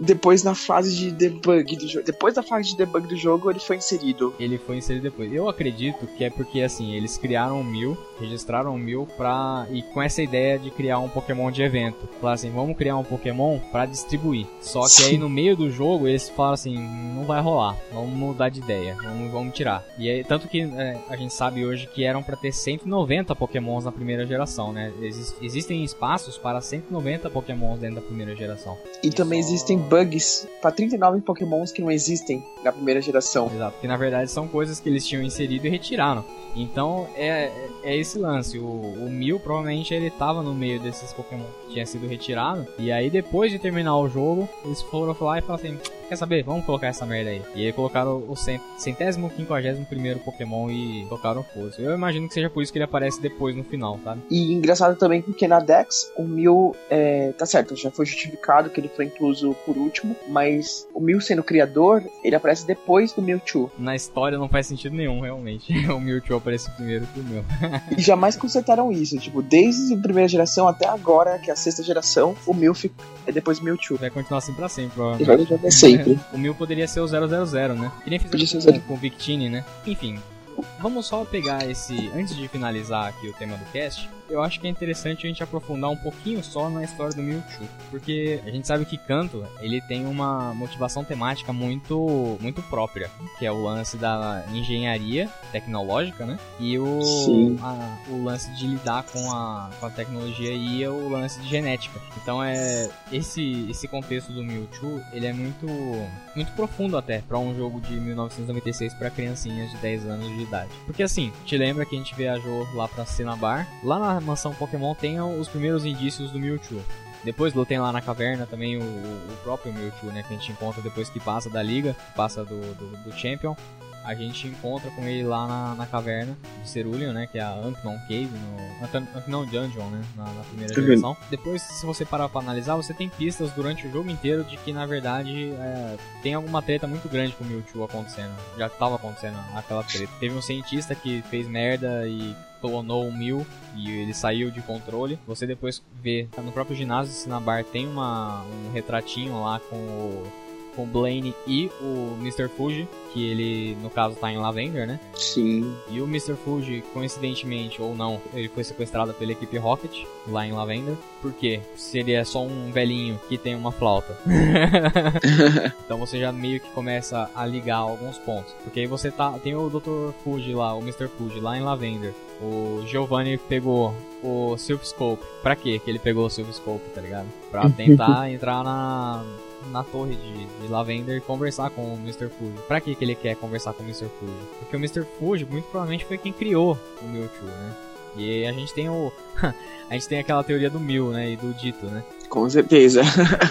depois na fase de debug do jogo? Depois da fase de debug do jogo, ele foi inserido. ele foi inserido depois. Eu acredito que é porque assim, eles criaram o Mil, registraram o Mil pra. e com essa ideia de criar um Pokémon de evento. Falaram assim, vamos criar um Pokémon pra distribuir. Só que aí no meio do jogo eles falaram assim, não vai rolar, vamos mudar de ideia, vamos, vamos tirar. E aí, tanto que é, a gente sabe hoje que eram pra ter 190 Pokémons na primeira geração, né? Exis- existem espaços para 190 Pokémons dentro da primeira geração. E também só- existem bugs pra 39 Pokémons que não existem na primeira geração. Exato, porque na verdade são coisas que eles tinham inserido e retiraram. Então é, é esse lance. O, o Mil provavelmente ele tava no meio desses Pokémon que tinha sido retirado. E aí depois de terminar o jogo, eles foram lá e falaram assim: Quer saber? Vamos colocar essa merda aí. E aí colocaram o cent- centésimo, quinquagésimo primeiro Pokémon e tocaram foda Eu imagino que seja por isso que ele aparece depois no final, sabe? E engraçado também porque na Dex, o Mil, é, tá certo, já foi justificado que ele foi incluso por último, mas o Mil sendo criador, ele aparece depois do Mewtwo. Na história não faz sentido nenhum, realmente. o Mewtwo aparece primeiro que o meu. E jamais consertaram isso, tipo, desde a primeira geração até agora, que é a sexta geração, o Mil fica, é depois Mewtwo. Vai continuar assim pra sempre, provavelmente. vai jogar sempre. O Mil poderia ser o 000, né? Que nem fizeram com, com o Victini, né? Enfim, vamos só pegar esse. Antes de finalizar aqui o tema do cast, eu acho que é interessante a gente aprofundar um pouquinho só na história do Mewtwo. Porque a gente sabe que Kanto, ele tem uma motivação temática muito, muito própria, que é o lance da engenharia tecnológica, né? E o, a- o lance de lidar com a, com a tecnologia e o lance de genética. Então é esse esse contexto do Mewtwo, ele é muito muito profundo até pra um jogo de 1996 pra criancinhas de 10 anos de idade. Porque assim, te lembra que a gente viajou lá pra Cinnabar? Lá na mansão Pokémon tem os primeiros indícios do Mewtwo. Depois tem lá na caverna também o, o próprio Mewtwo, né? Que a gente encontra depois que passa da liga, passa do, do, do Champion. A gente encontra com ele lá na, na caverna de Cerulean, né? Que é a Unknown Cave, no, Unknown Dungeon, né? Na, na primeira geração. Depois, se você parar pra analisar, você tem pistas durante o jogo inteiro de que, na verdade, é, tem alguma treta muito grande com o Mewtwo acontecendo. Já tava acontecendo aquela treta. Teve um cientista que fez merda e clonou o Mew e ele saiu de controle. Você depois vê no próprio ginásio de Cinnabar tem uma, um retratinho lá com o, com o Blaine e o Mr. Fuji, que ele no caso tá em Lavender, né? Sim. E o Mr. Fuji, coincidentemente ou não, ele foi sequestrado pela equipe Rocket lá em Lavender. Por quê? Se ele é só um velhinho que tem uma flauta. então você já meio que começa a ligar alguns pontos. Porque aí você tá. Tem o Dr. Fuji lá, o Mr. Fuji lá em Lavender. O Giovanni pegou o Silph Scope. Pra quê que ele pegou o Silph Scope, tá ligado? Pra tentar entrar na. Na torre de, de Lavender e conversar com o Mr. Fuji. Pra que, que ele quer conversar com o Mr. Fuji? Porque o Mr. Fuji muito provavelmente foi quem criou o Mewtwo, né? E a gente tem o. a gente tem aquela teoria do Mew, né? E do Dito, né? Com certeza.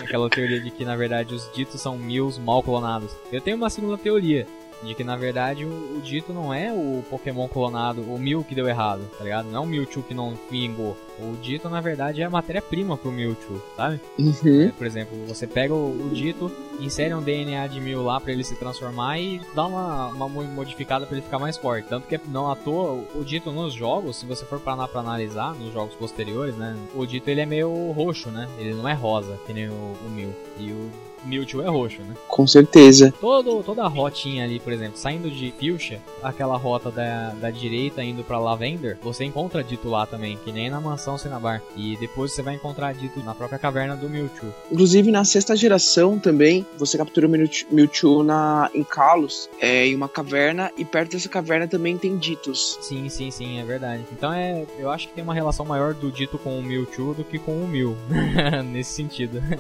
Aquela teoria de que na verdade os Ditos são Mews mal clonados. Eu tenho uma segunda teoria. De que na verdade o, o Dito não é o Pokémon clonado, o Mew que deu errado, tá ligado? Não é o Mewtwo que não vingou. O Dito na verdade é a matéria-prima pro Mewtwo, sabe? Uhum. É, por exemplo, você pega o, o Dito, insere um DNA de Mew lá pra ele se transformar e dá uma, uma mo- modificada pra ele ficar mais forte. Tanto que não à toa, o, o Dito nos jogos, se você for parar pra analisar, nos jogos posteriores, né? O Dito ele é meio roxo, né? Ele não é rosa, que nem o, o Mew. E o Mewtwo é roxo, né? Com certeza. Todo, toda a rotinha ali, por exemplo, saindo de Fuchsia, aquela rota da, da direita indo pra Lavender, você encontra Dito lá também, que nem na mansão Cinnabar. E depois você vai encontrar Dito na própria caverna do Mewtwo. Inclusive, na sexta geração também, você captura o Mewtwo- Mewtwo na, em Kalos, é, em uma caverna, e perto dessa caverna também tem Ditos. Sim, sim, sim, é verdade. Então é, eu acho que tem uma relação maior do Dito com o Mewtwo do que com o Mew, nesse sentido.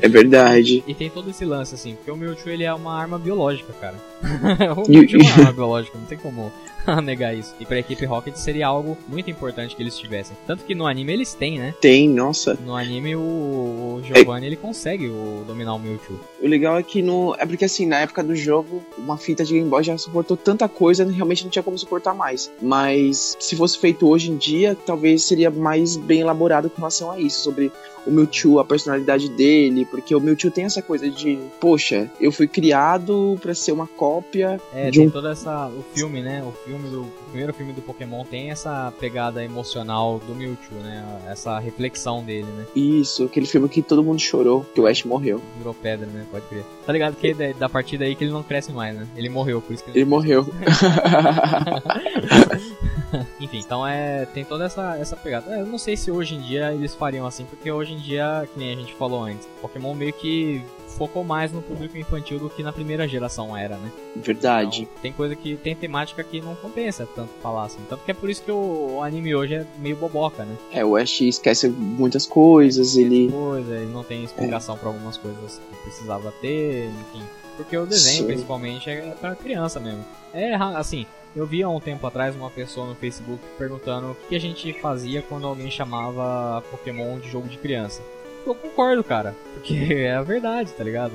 É verdade. E tem todo esse lance, assim, porque o Mewtwo ele é uma arma biológica, cara. o E- Mewtwo é uma arma biológica, não tem como negar isso. E pra equipe Rocket seria algo muito importante que eles tivessem. Tanto que no anime eles têm, né? Tem, nossa. No anime o, o Giovanni ele consegue o, dominar o Mewtwo. O legal é que no. É porque assim, na época do jogo, uma fita de Game Boy já suportou tanta coisa, realmente não tinha como suportar mais. Mas se fosse feito hoje em dia, talvez seria mais bem elaborado com relação a isso, sobre o Mewtwo, a personalidade dele, porque o Mewtwo tem essa coisa de, poxa, eu fui criado pra ser uma cópia É, de tem um toda essa. O filme, né? O filme O primeiro filme do Pokémon tem essa pegada emocional do Mewtwo, né? Essa reflexão dele, né? isso, aquele filme que todo mundo chorou, que o Ash morreu. Virou pedra, né? Pode crer. Tá ligado que da, da partida aí que ele não cresce mais, né? Ele morreu, por isso que ele Ele morreu. Enfim, então é. Tem toda essa, essa pegada. É, eu não sei se hoje em dia eles fariam assim, porque hoje em dia, que nem a gente falou antes, Pokémon meio que focou mais no público infantil do que na primeira geração era, né? Verdade. Então, tem coisa que tem temática que não compensa tanto falar assim. Tanto que é por isso que o, anime hoje é meio boboca, né? É, o Ash esquece muitas coisas, ele. Coisa, ele não tem explicação pra algumas coisas que precisava ter, enfim. Porque o desenho, Sim. principalmente, é pra criança mesmo. É, assim, eu vi há um tempo atrás uma pessoa no Facebook perguntando o que a gente fazia quando alguém chamava Pokémon de jogo de criança. Eu concordo, cara. Porque é a verdade, tá ligado?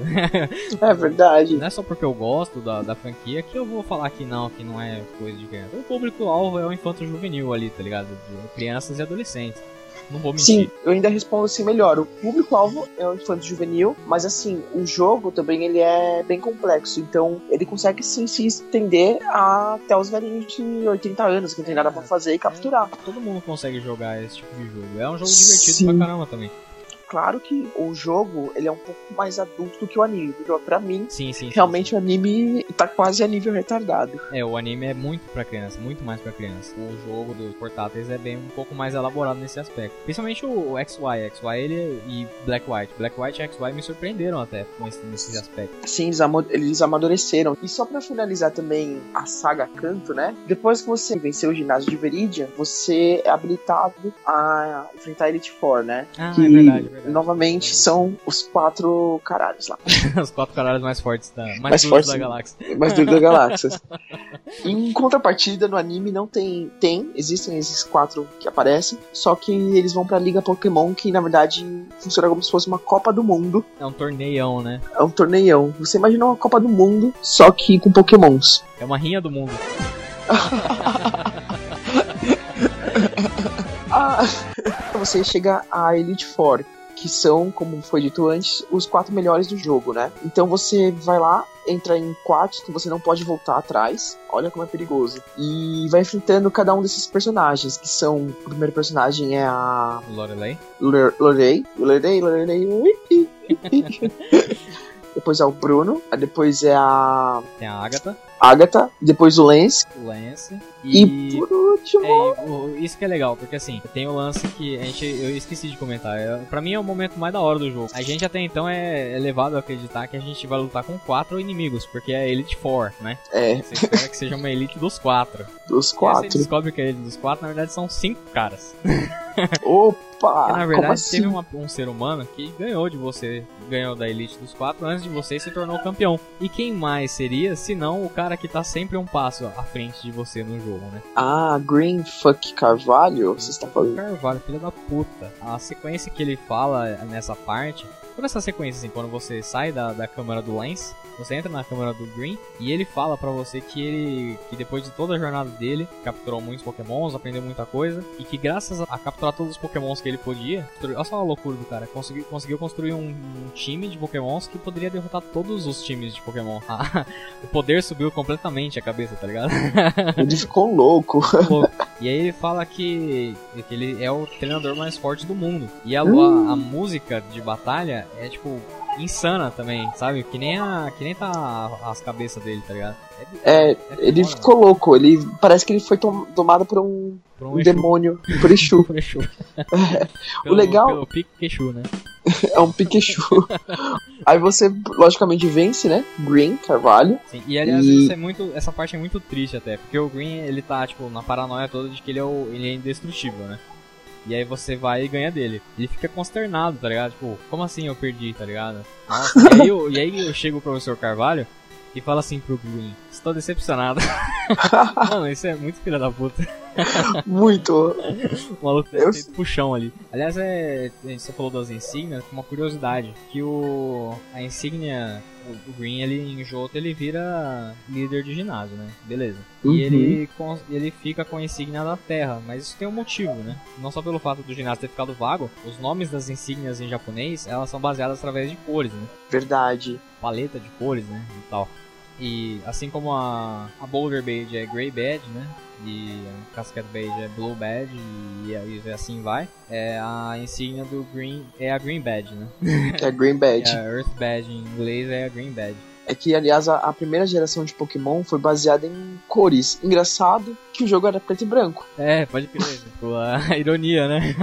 É verdade. Não é só porque eu gosto da, da franquia que eu vou falar que não, que não é coisa de criança. O público-alvo é o infanto juvenil ali, tá ligado? De crianças e adolescentes. Não vou mentir. Sim, eu ainda respondo assim melhor. O público-alvo é o infanto juvenil, mas assim, o jogo também ele é bem complexo, então ele consegue sim se estender até os velhinhos de 80 anos, que não tem nada pra fazer e capturar. Todo mundo consegue jogar esse tipo de jogo. É um jogo divertido Sim. pra caramba também. Claro que o jogo ele é um pouco mais adulto do que o anime, pra mim, Sim, sim. sim, realmente o anime tá quase a nível retardado. sim. É, o anime é muito pra criança, muito mais pra criança. O jogo dos portáteis é bem um pouco mais elaborado nesse aspecto. Principalmente o XY. XY ele e Black White. Black White e XY me surpreenderam até com esse, nesse aspecto. Assim, eles, amadureceram. E só pra finalizar também a saga Canto, né? Depois que você venceu o ginásio de Veridian, você é habilitado a enfrentar Elite Four, né? Ah, que é verdade, é verdade. Novamente são os quatro caralhos lá. Os quatro caralhos mais fortes da, mais, Mais duros fortes, da galáxia. Mais duro da galáxia. em contrapartida, no anime não tem. Tem, existem esses quatro que aparecem. Só que eles vão pra Liga Pokémon, que na verdade funciona como se fosse uma Copa do Mundo. É um torneião, né? É um torneião. Você imagina uma Copa do Mundo, só que com Pokémons. É uma rinha do mundo. Ah, você chega a Elite Four, que são, como foi dito antes, os quatro melhores do jogo, né? Então você vai lá, entra em quartos que você não pode voltar atrás. Olha como é perigoso. E vai enfrentando cada um desses personagens, que são. O primeiro personagem é a Lorelei. Lore- Lorelei. Lorelei, Lorelei. Depois é o Bruno. Depois é a Tem a Agatha, Agatha. Depois o Lance. o Lance. E, E. por último. É, e o- isso que é legal, porque assim, tem o lance que a gente, eu esqueci de comentar. É, pra mim é o momento mais da hora do jogo. A gente até então é, é levado a acreditar que a gente vai lutar com quatro inimigos, porque é Elite Four, né? É, Você espera que seja uma elite dos quatro. dos E aí Você quatro. descobre que a elite dos quatro, na verdade, são cinco caras. Opa! Porque, na verdade, assim? teve uma- um ser humano que ganhou de você, ganhou da elite dos quatro antes de você e se tornou campeão. E quem mais seria, se não o cara que tá sempre um passo à frente de você no jogo, né? Ah, Green Fuck Carvalho? Você está falando? Carvalho, filho da puta. A sequência que ele fala nessa parte, toda essa sequência, assim, quando você sai da, da câmera do Lance, você entra na câmera do Green e ele fala pra você que ele, que depois de toda a jornada dele, capturou muitos pokémons, aprendeu muita coisa, e que graças a, a capturar todos os pokémons que ele podia, olha só a loucura do cara, conseguiu, conseguiu construir um, um time de pokémons que poderia derrotar todos os times de pokémon. Ah, o poder subiu completamente a cabeça, tá ligado? Ele ficou louco. E aí ele fala que, que ele é o treinador mais forte do mundo. E a, a, a música de batalha é tipo insana também, sabe? Que nem, a, que nem tá as cabeças dele, tá ligado? É, ele foda, ficou louco. Ele parece que ele foi tom- tomado por um, Por um Exu. demônio, por Exu. Por Exu. O legal- Pelo Pikachu, né? é um Pikachu. Aí você, logicamente, vence, né? Green, Carvalho. Sim, e aliás, E- é muito, essa parte é muito triste até, porque o Green, ele tá, tipo, na paranoia toda de que ele é, o, ele é indestrutível, né? E aí você vai e ganha dele. Ele fica consternado, tá ligado? Tipo, como assim eu perdi, tá ligado? Nossa, e, aí eu, e aí eu chego o professor Carvalho e falo assim pro Green, estou decepcionado. Mano, isso é muito filha da puta. Muito. O maluco Eu- tem puxão ali. Aliás, é, você falou das insígnias, uma curiosidade, que o a insígnia, o, Green, ele em Johto, ele vira líder de ginásio, né? Beleza. Uhum. E ele, ele fica com a insígnia da Terra, mas isso tem um motivo, né? Não só pelo fato do ginásio ter ficado vago, os nomes das insígnias em japonês, elas são baseadas através de cores, né? Verdade. paleta de cores, né, e tal. E assim como a, a Boulder Badge é Grey Badge, né, e a Cascade Badge é Blue Badge, e, aí assim vai, é, a insígnia do Green é a Green Badge, né. É Green E Badge. a Earth Badge em inglês é a Green Badge. É que, aliás, a, a primeira geração de Pokémon foi baseada em cores. Engraçado que o jogo era preto e branco. É, pode crer, tipo, a ironia, né.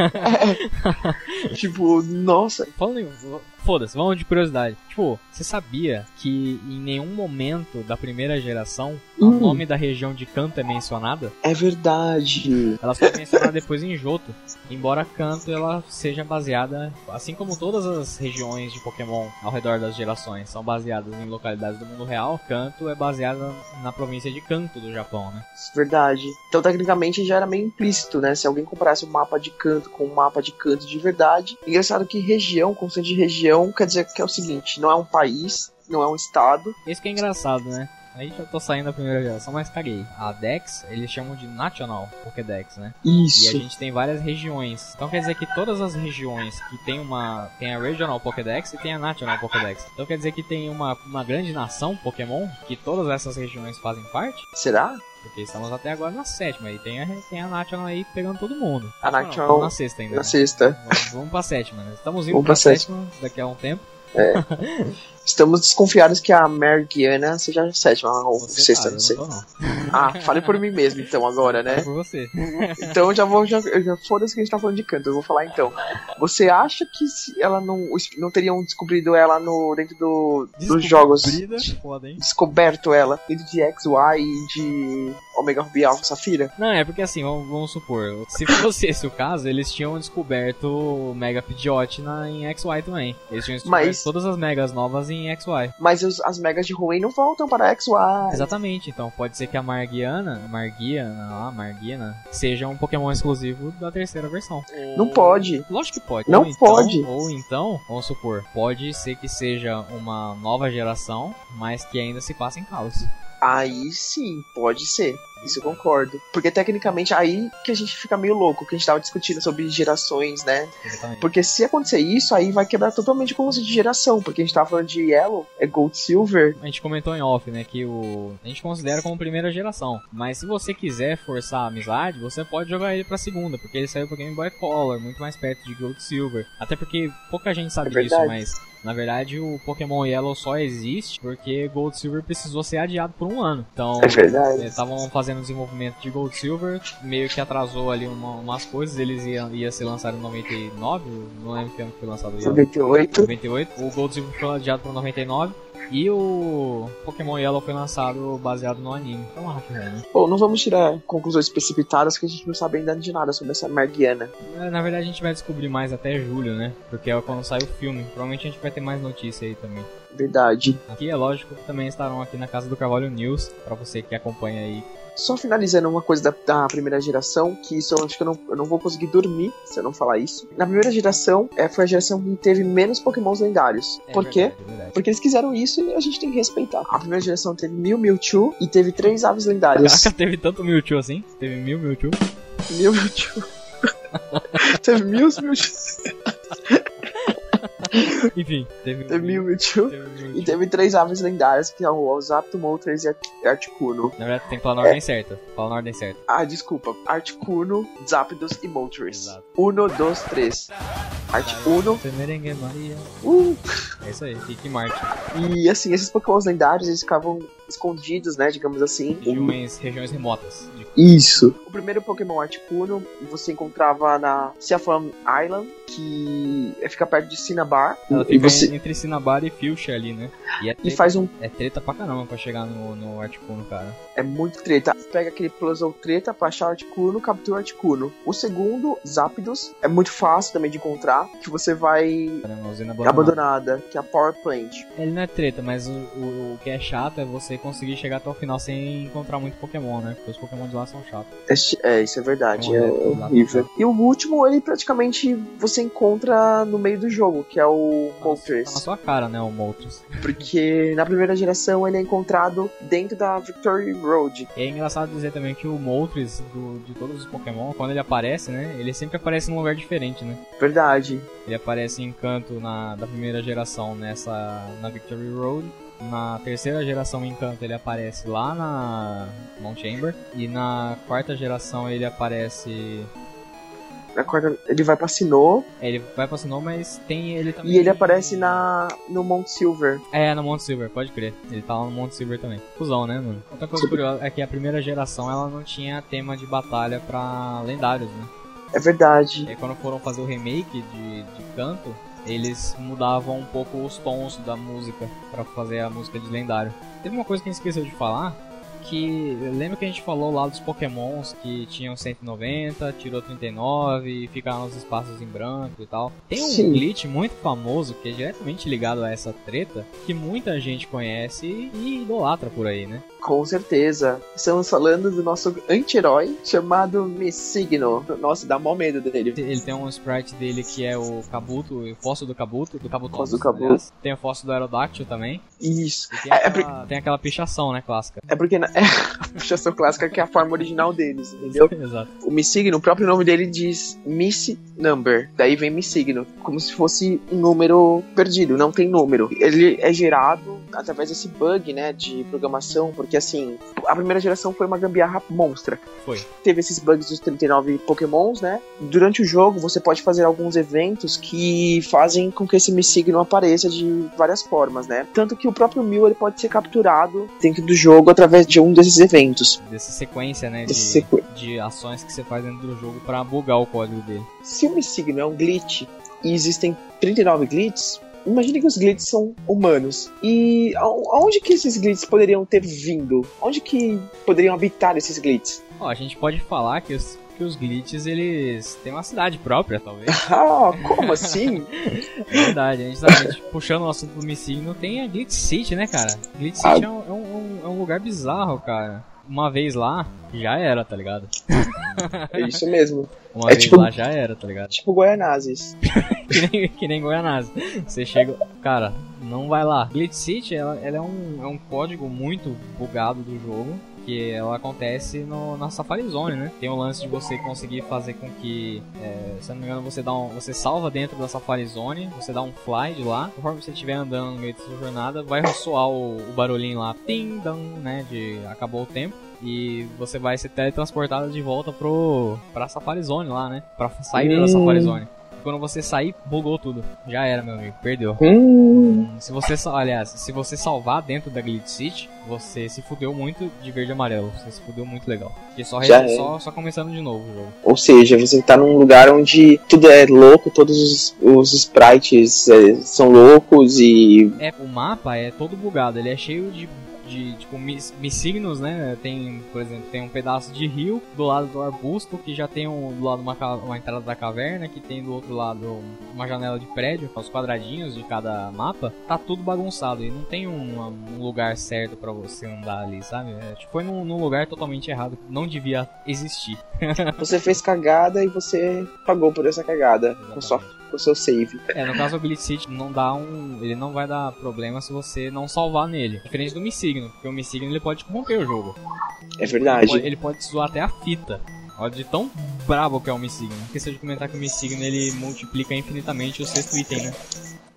tipo, nossa. Falando. Foda-se, vamos de curiosidade. Tipo, você sabia que em nenhum momento da primeira geração o Hum. nome da região de Kanto é mencionada? É verdade. Ela foi mencionada depois em Johto, embora Kanto ela seja baseada, assim como todas as regiões de Pokémon ao redor das gerações são baseadas em localidades do mundo real, Kanto é baseada na província de Kanto do Japão, né? Verdade. Então, tecnicamente, já era meio implícito, né? Se alguém comparasse um mapa de canto com um mapa de canto de verdade. Engraçado que região, conceito de região, quer dizer que é o seguinte: não é um país, não é um estado. Isso que é engraçado, né? Aí já tô saindo da primeira geração, mas caguei. A Dex, eles chamam de National Pokédex, né? E a Isso. gente tem várias regiões. Então quer dizer que todas as regiões que tem uma. Tem a Regional Pokédex e tem a National Pokédex. Então quer dizer que tem uma, uma grande nação Pokémon que todas essas regiões fazem parte? Será? Porque estamos até agora na sétima e tem a, tem a National aí pegando todo mundo. A Não, National- estamos na sexta ainda. Na né? sexta. Vamos, vamos pra sétima, né? Estamos indo Vamos pra, pra sétima daqui a um tempo. Estamos desconfiados que a Mergiana seja a sétima ou Você sexta, tá, não sei. não tô não. Ah, falei por mim mesmo então agora, né? É por você. Então eu já vou. Já, já foda-se que a gente tá falando de canto, eu vou falar então. Você acha que se ela não. Não teriam descobrido ela no, dentro do, dos jogos. Foda, hein? Descoberto ela dentro de X, Y e de Omega Ruby Alpha Safira? Não, é porque assim, vamos, vamos supor, se fosse esse o caso, eles tinham descoberto Mega Pidgeot na, em XY também. Eles tinham descoberto Mas- todas as megas novas em XY. Mas os- as megas de Ruin não voltam para X, Y. Exatamente, então pode ser que a Margiana, Margiana, lá, Margiana, seja um Pokémon exclusivo da terceira versão. Não pode. Lógico que pode. Não ou então, pode. Ou então, vamos supor, pode ser que seja uma nova geração, mas que ainda se passa em Kalos. Aí sim, pode ser. Isso eu concordo. Porque tecnicamente aí que a gente fica meio louco, que a gente tava discutindo sobre gerações, né? Exatamente. Porque se acontecer isso, aí vai quebrar totalmente o conceito de geração. Porque a gente tava falando de Yellow, é Gold Silver. A gente comentou em off, né, que o a gente considera como primeira geração. Mas se você quiser forçar a amizade, você pode jogar ele pra segunda, porque ele saiu pro Game Boy Color, muito mais perto de Gold Silver. Até porque pouca gente sabe É disso, mas na verdade o Pokémon Yellow só existe porque Gold Silver precisou ser adiado por um ano. Então É verdade. estavam fazendo desenvolvimento de Gold Silver, meio que atrasou ali uma- umas coisas, eles iam ia ser lançado em 99, não lembro que ano que foi lançado o Yellow. 98. 98. O Gold Silver foi adiado para 99. E o Pokémon Yellow foi lançado baseado no anime. Então né? Bom, não vamos tirar conclusões precipitadas que a gente não sabe ainda de nada sobre essa Margiana. É, Na verdade a gente vai descobrir mais até julho, né? Porque é quando sai o filme. Provavelmente a gente vai ter mais notícia aí também. Verdade. Aqui é lógico que também estarão aqui na casa do Carvalho News, para você que acompanha aí. Só finalizando uma coisa da, da primeira geração, que isso eu acho que eu não, eu não vou conseguir dormir se eu não falar isso. Na primeira geração, é, foi a geração que teve menos pokémons lendários. É Por quê? verdade, é verdade. Porque eles quiseram isso e a gente tem que respeitar. A primeira geração teve mil Mewtwo e teve três aves lendárias. Caraca, teve tanto Mewtwo assim? Teve mil Mewtwo? Mil Mewtwo. teve mil Mewtwo. Enfim, teve, Teve Mewtwo. E teve três aves lendárias, que são o Zapdos, Moltres e Art- Articuno. Na verdade tem que falar na ordem certa. Fala na ordem certa. Ah, desculpa. Articuno, Zapdos e Moltres. Exato. Uno, dois, três. Articuno. Maria. Uh, É isso aí, Rick e Martin. E assim, esses Pokémons lendários, eles ficavam escondidos, né, digamos assim. Regiões, regiões remotas. de- Isso. O primeiro Pokémon Articuno você encontrava na Siafam Island, que fica perto de Cinnabar. Ela e fica você entre Cinnabar e Fuchsia ali, né? E, é e treta, faz um é treta pra caramba pra chegar no, no Articuno, cara. é muito treta. Pega aquele Puzzle treta pra achar o Articuno, captura o Articuno. O segundo, Zapdos, é muito fácil também de encontrar, que você vai Caramba, abandonada. abandonada, que é a Power Plant. Ele não é treta, mas o, o, o que é chato é você conseguir chegar até o final sem encontrar muito Pokémon, né? Porque os Pokémon de lá são chatos. É, é, isso é verdade, é Então, é, horrível. E o último, ele praticamente você encontra no meio do jogo, que é o Tá na Moltres. sua cara, né, o Moltres. Porque na primeira geração ele é encontrado dentro da Victory Road. E é engraçado dizer também que o Moltres do, de todos os Pokémon, quando ele aparece, né? Ele sempre aparece num lugar diferente, né? Verdade. Ele aparece em Canto na da primeira geração nessa na Victory Road. Na terceira geração em Canto ele aparece lá na Mount Chamber e na quarta geração ele aparece Na quarta, ele vai pra Sinnoh é, ele vai pra Sinnoh, mas tem ele também e ele aparece na no Mount Silver. É, no Monte Silver, pode crer. Ele tá lá no Monte Silver também. Fusão, né, mano? Outra coisa curiosa é que a primeira geração ela não tinha tema de batalha pra lendários, né? É verdade. E aí, quando foram fazer o remake de, de canto, eles mudavam um pouco os tons da música pra fazer a música de lendário. Teve uma coisa que a gente esqueceu de falar, que lembra que a gente falou lá dos pokémons que tinham 190, tirou 39 e ficaram nos espaços em branco e tal. Tem um Sim. glitch muito famoso que é diretamente ligado a essa treta, que muita gente conhece e idolatra por aí, né? Com certeza. Estamos falando do nosso anti-herói chamado Missigno. Nossa, dá mó medo dele. Ele tem um sprite dele que é o Kabuto, o fóssil do Kabuto, do Kabuto. Fóssil do Kabuto. Tem o fóssil do Aerodactyl também. Isso. Tem É, é aquela, tem aquela pichação, né, clássica. É porque na... é a puxação clássica que é a forma original deles, entendeu? Exato. O Missigno, o próprio nome dele diz Miss Number. Daí vem Missigno, como se fosse um número perdido, não tem número. Ele é gerado através desse bug, né, de programação, porque assim, a primeira geração foi uma gambiarra monstra. Foi. Teve esses bugs dos 39 Pokémons, né? Durante o jogo você pode fazer alguns eventos que fazem com que esse Missigno apareça de várias formas, né? Tanto que o próprio Mew ele pode ser capturado dentro do jogo através de um desses eventos. Dessa sequência, né, de, sequ- de ações que você faz dentro do jogo pra bugar o código dele. Se o Missigno é um glitch e existem 39 glitches, imagine que os glitches são humanos. E aonde que esses glitches poderiam ter vindo? Onde que poderiam habitar esses glitches? Ó, a gente pode falar que os, que os glitches, eles têm uma cidade própria, talvez. Ah, como assim? É verdade, a gente tá puxando o assunto do Missigno, tem a Glitch City, né, cara? Glitch Ah. City é, um, é, um, é um lugar bizarro, cara. Uma vez lá, já era, tá ligado? é isso mesmo. Uma É vez tipo- lá já era, tá ligado? Tipo Goianazes. que nem, que nem Goianás. Você chega. Cara, não vai lá. Glitch City, ela, ela é, um, é um código muito bugado do jogo. Que ela acontece no, na Safari Zone, né? Tem o lance de você conseguir fazer com que, é, se eu não me engano, você dá um, você salva dentro da Safari Zone, você dá um fly de lá. Conforme você estiver andando no meio da sua jornada, vai soar o, o barulhinho lá, tim dam, né? De acabou o tempo. E você vai ser teletransportado de volta pro pra Safari Zone lá, né? Pra sair da. Safari Zone. Quando você sair, bugou tudo. Já era, meu amigo. Perdeu. Hum, Se você, aliás, se você salvar dentro da Glitch City, você se fudeu muito de verde e amarelo. Você se fudeu muito legal. Porque só, Já re- é. só, só começando de novo o jogo. ou seja, você tá num lugar onde tudo é louco, todos os, os sprites é, são loucos e É, o mapa é todo bugado. Ele é cheio de, de tipo, mis, missignos, né? Tem, por exemplo, tem um pedaço de rio do lado do arbusto, que já tem um, do lado uma, uma entrada da caverna, que tem do outro lado uma janela de prédio, com os quadradinhos de cada mapa. Tá tudo bagunçado e não tem um, um lugar certo pra você andar ali, sabe? É, tipo, foi num, num lugar totalmente errado, não devia existir. você fez cagada e você pagou por essa cagada com, sua, com seu save. É, no caso o Glitch City não dá um. Ele não vai dar problema se você não salvar nele. Diferente do Missigno, porque o Missigno ele pode corromper o jogo. É Ele verdade. pode, ele pode zoar até a fita. Olha de tão brabo que é o Missigno. Esqueci de comentar que o Missigno ele multiplica infinitamente o sexto item, né?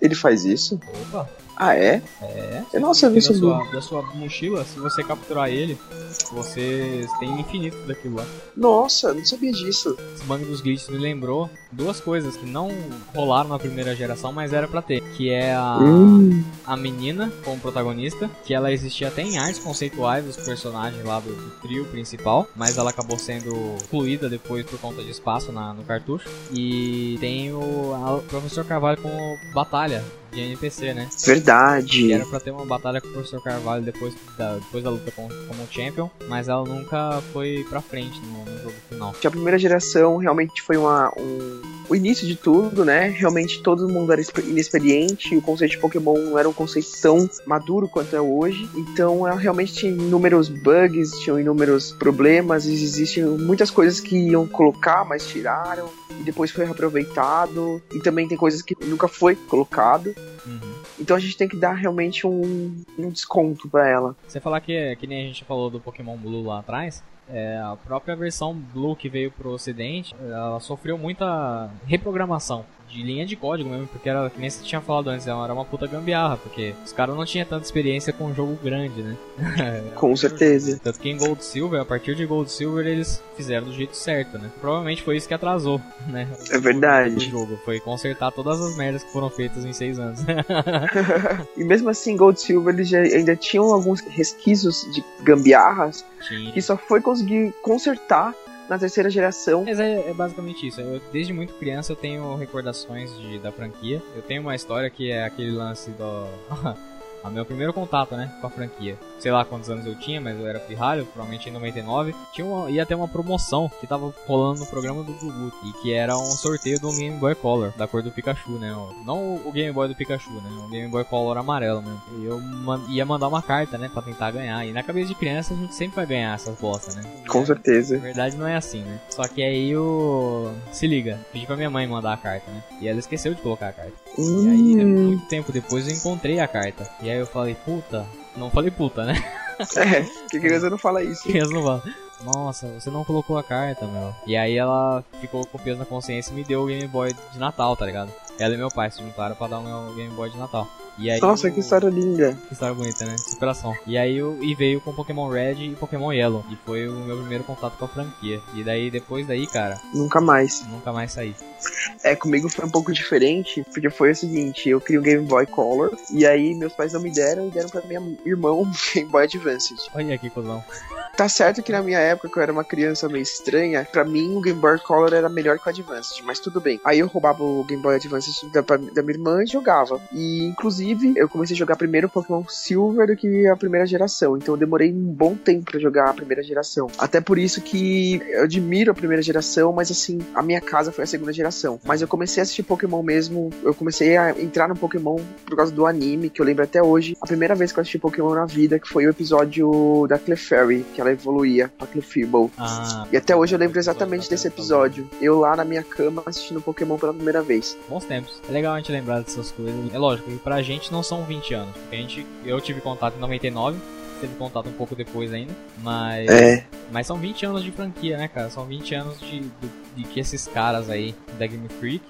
Ele faz isso? Opa! Ah, é? É. Eu não sabia da sua, da sua mochila, se você capturar ele, você tem infinito daquilo lá. Nossa, não sabia disso. Esse bug dos glitches me lembrou duas coisas que não rolaram na primeira geração, mas era pra ter. Que é a, Hum, a menina como protagonista, que ela existia até em artes conceituais dos personagens lá do, do trio principal, mas ela acabou sendo fluída depois por conta de espaço na, no cartucho. E tem o a- o Professor Carvalho como batalha de NPC, né? verdade. Que era pra ter uma batalha com o Professor Carvalho depois da, depois da luta com, como champion, mas ela nunca foi pra frente no, no jogo final. a primeira geração realmente foi uma, um, o início de tudo, né? Realmente todo mundo era expe- inexperiente, o conceito de Pokémon não era um conceito tão maduro quanto é hoje. Então, ela realmente tinha inúmeros bugs, tinham inúmeros problemas, e existem muitas coisas que iam colocar, mas tiraram. E depois foi reaproveitado. E também tem coisas que nunca foi colocado. Uhum. Então a gente tem que dar realmente um, um desconto pra ela. Você falar que, que nem a gente falou do Pokémon Blue lá atrás, é, a própria versão Blue que veio pro ocidente, ela sofreu muita reprogramação de linha de código mesmo, porque era, que nem você tinha falado antes, era uma puta gambiarra, porque os caras não tinham tanta experiência com um jogo grande, né? Com certeza. Tanto que em Gold Silver, a partir de Gold Silver, eles fizeram do jeito certo, né? Provavelmente foi isso que atrasou, né? É verdade. O jogo foi consertar todas as merdas que foram feitas em seis anos. E mesmo assim, Gold Silver eles já, ainda tinham alguns resquícios de gambiarras Tinha. que só foi conseguir consertar na terceira geração. Mas é, é basicamente isso. Eu, desde muito criança eu tenho recordações de, da franquia. Eu tenho uma história que é aquele lance do. o meu primeiro contato, né, com a franquia. Sei lá quantos anos eu tinha, mas eu era pirralho, provavelmente em 99. Tinha uma, ia ter uma promoção que tava rolando no programa do Gugu, e que era um sorteio do Game Boy Color, da cor do Pikachu, né? Não o Game Boy do Pikachu, né? O Game Boy Color amarelo mesmo. E eu ia mandar uma carta, né, pra tentar ganhar. E na cabeça de criança a gente sempre vai ganhar essas bosta, né? Com Na certeza. verdade não é assim, né? Só que aí o. Se liga, pedi pra minha mãe mandar a carta, né? E ela esqueceu de colocar a carta. E aí, Hum, muito tempo depois, eu encontrei a carta. E aí eu falei, puta. Não falei puta, né? é, que criança não fala isso. Criança não fala. Nossa, você não colocou a carta, meu. E aí ela ficou com peso na consciência e me deu o Game Boy de Natal, tá ligado? Ela e meu pai se juntaram pra dar o meu Game Boy de Natal. E aí Nossa, o- que história linda. que história bonita, né? Superação. E aí eu, e veio com Pokémon Red e Pokémon Yellow. E foi o meu primeiro contato com a franquia. E daí, depois daí, cara, Nunca mais. nunca mais saí. É, comigo foi um pouco diferente, porque foi o seguinte, eu queria um Game Boy Color, e aí meus pais não me deram, e deram pra minha irmã um Game Boy Advance. Olha que cuzão. Tá certo que na minha época, que eu era uma criança meio estranha, pra mim o Game Boy Color era melhor que o Advanced, mas tudo bem. Aí eu roubava o Game Boy Advanced da, da minha irmã e jogava. E inclusive eu comecei a jogar primeiro Pokémon Silver do que a primeira geração, então eu demorei um bom tempo pra jogar a primeira geração. Até por isso que eu admiro a primeira geração, mas assim, a minha casa foi a segunda geração. Mas eu comecei a assistir Pokémon mesmo, eu comecei a entrar no Pokémon por causa do anime, que eu lembro até hoje, a primeira vez que eu assisti Pokémon na vida, que foi o episódio da Clefairy, que ela evoluía pra Clefable. Ah, E até hoje eu lembro exatamente desse episódio. Eu lá na minha cama assistindo Pokémon pela primeira vez. bons tempos. É legal a gente lembrar dessas coisas. É lógico que pra gente não são 20 anos. Porque a gente, eu tive contato em 99, teve contato um pouco depois ainda. Mas, É, mas são 20 anos de franquia, né, cara? São 20 anos de, de, de que esses caras aí da Game Freak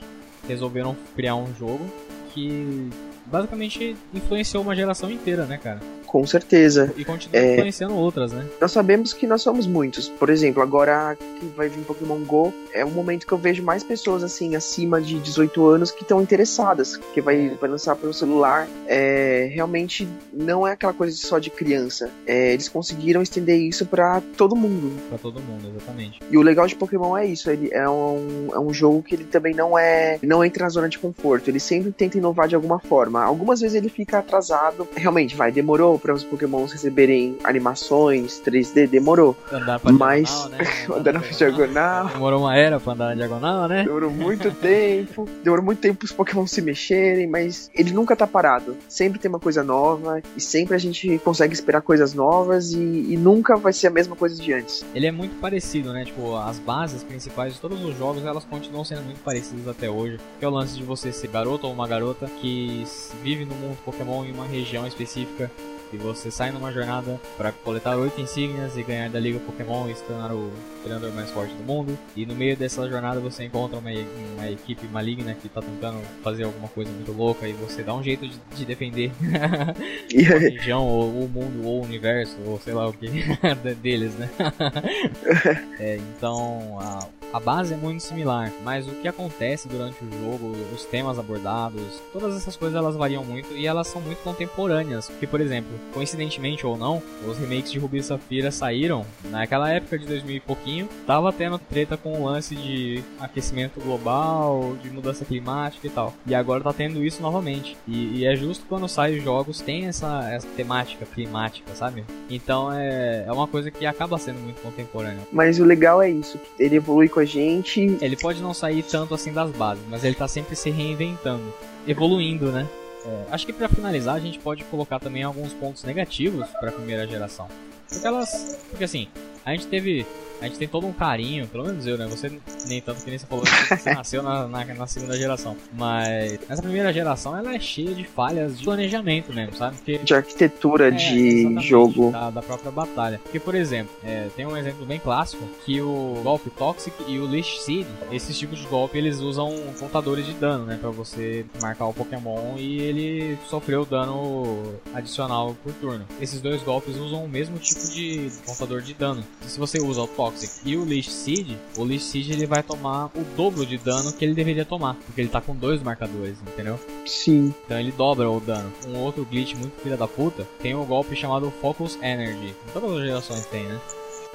resolveram criar um jogo que basicamente influenciou uma geração inteira, né, cara? Com certeza. E continua É. influenciando outras, né? Nós sabemos que nós somos muitos. Por exemplo, agora que vai vir Pokémon GO, é um momento que eu vejo mais pessoas assim, acima de 18 anos, que estão interessadas. Que vai, vai lançar pelo celular. É, realmente não é aquela coisa só de criança. É, eles conseguiram estender isso pra todo mundo. Pra todo mundo, exatamente. E o legal de Pokémon é isso, ele é um, é um jogo que ele também não é não entra na zona de conforto, ele sempre tenta inovar de alguma forma. Algumas vezes ele fica atrasado, realmente vai, demorou para os Pokémons receberem animações 3D, demorou. Andar pra Mas diagonal, né? andando na diagonal, Demorou uma era pra andar na diagonal, né? demorou muito tempo, demorou muito tempo os Pokémon se mexerem, mas ele nunca tá parado. Sempre tem uma coisa nova e sempre a gente consegue esperar coisas novas e, e nunca vai ser a mesma coisa de antes. Ele é muito parecido, né? Tipo, as bases principais de todos os jogos, elas continuam sendo muito parecidas até hoje. Que é o lance de você ser garoto ou uma garota que vive no mundo Pokémon em uma região específica que você sai numa jornada para coletar oito insígnias e ganhar da Liga Pokémon e se tornar o treinador mais forte do mundo. E no meio dessa jornada você encontra uma, uma equipe maligna que tá tentando fazer alguma coisa muito louca e você dá um jeito de, de defender a região, ou o mundo, ou o universo, ou sei lá o que deles, né? é, então a, a base é muito similar, mas o que acontece durante o jogo, os temas abordados, todas essas coisas elas variam muito e elas são muito contemporâneas. Porque, por exemplo, coincidentemente ou não, os remakes de Ruby e Safira saíram naquela época de 2000 e pouquinho, tava tendo treta com o lance de aquecimento global, de mudança climática e tal. E agora tá tendo isso novamente. E, e é justo quando saem os jogos tem essa, essa temática climática, sabe? Então é, é uma coisa que acaba sendo muito contemporânea. Mas o legal é isso, ele evolui com a gente. Ele pode não sair tanto assim das bases, mas ele tá sempre se reinventando, evoluindo, né? É, acho que para finalizar a gente pode colocar também alguns pontos negativos para a primeira geração. Porque elas, porque assim, a gente teve a gente tem todo um carinho, pelo menos eu, né? Você nem tanto que nem você falou que você nasceu na, na, na, segunda geração. Mas essa primeira geração ela é cheia de falhas de planejamento mesmo, sabe? Porque, de arquitetura é, de jogo. Da, da, própria batalha. Porque, por exemplo, é, tem um exemplo bem clássico que o golpe Toxic e o Leash Seed, esses tipos de golpe, eles usam contadores de dano, né? Pra você marcar o Pokémon e ele sofreu dano adicional por turno. Esses dois golpes usam o mesmo tipo de contador de dano. E se você usa o Toxic Toxic e o Leech Seed, o Leech Seed ele vai tomar o dobro de dano que ele deveria tomar, porque ele tá com dois marcadores, entendeu? Sim. Então ele dobra o dano. Um outro glitch muito filha da puta tem um golpe chamado Focus Energy. Todas as gerações tem, né?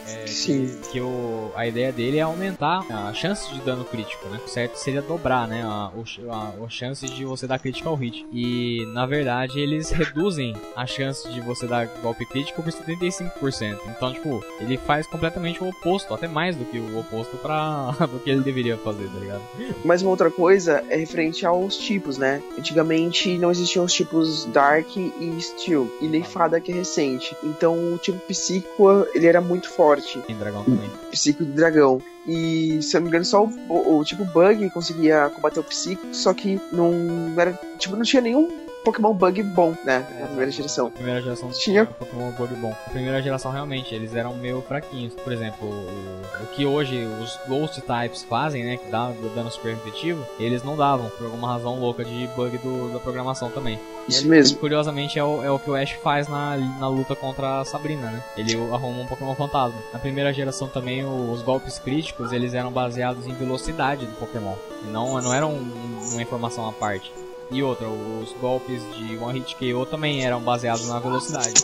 É, Sim. Que, que o, a ideia dele é aumentar a chance de dano crítico, né? O certo seria dobrar, né? A, a, a chance de você dar crítico ao hit. E na verdade eles reduzem a chance de você dar golpe crítico por 75%. Então, tipo, ele faz completamente o oposto, até mais do que o oposto para do que ele deveria fazer, tá ligado? Mas uma outra coisa é referente aos tipos, né? Antigamente não existiam os tipos Dark e Steel, e nem Fada que é recente. Então o tipo Psíquico ele era muito forte forte. Tem dragão também. Psico de dragão. E, se eu não me engano, só o, o, o tipo Bug conseguia combater o Psico, só que não era. Tipo, não tinha nenhum Pokémon Bug bom, né? É, na primeira geração. Primeira geração tinha Pokémon Bug bom. A primeira geração realmente, eles eram meio fraquinhos. Por exemplo, o, o que hoje os Ghost Types fazem, né? Que dá dano super efetivo, eles não davam, por alguma razão louca de bug do, da programação também. Isso ele, mesmo. Curiosamente é o, é o que o Ash faz na, na luta contra a Sabrina, né? Ele arruma um Pokémon fantasma. Na primeira geração também os golpes críticos eles eram baseados em velocidade do Pokémon. Não, não eram uma informação à parte. E outra, os golpes de One Hit KO também eram baseados na velocidade.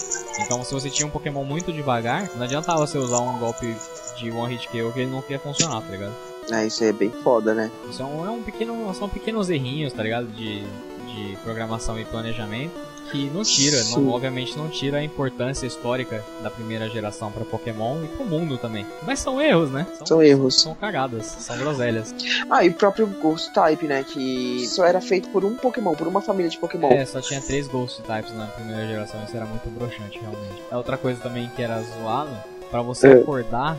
Então se você tinha um Pokémon muito devagar, não adiantava você usar um golpe de One Hit KO que ele não ia funcionar, tá ligado? Ah, isso é bem foda, né? Isso é um, é um pequeno, são pequenos errinhos, tá ligado? De, de programação e planejamento que não tira, não, obviamente não tira a importância histórica da primeira geração para Pokémon e pro mundo também. Mas são erros, né? São, são erros. São cagadas, são groselhas. Ah, e o próprio Ghost Type, né? Que só era feito por um Pokémon, por uma família de Pokémon. É, só tinha três Ghost Types na primeira geração, isso era muito broxante, realmente. É outra coisa também que era zoado, para você é. acordar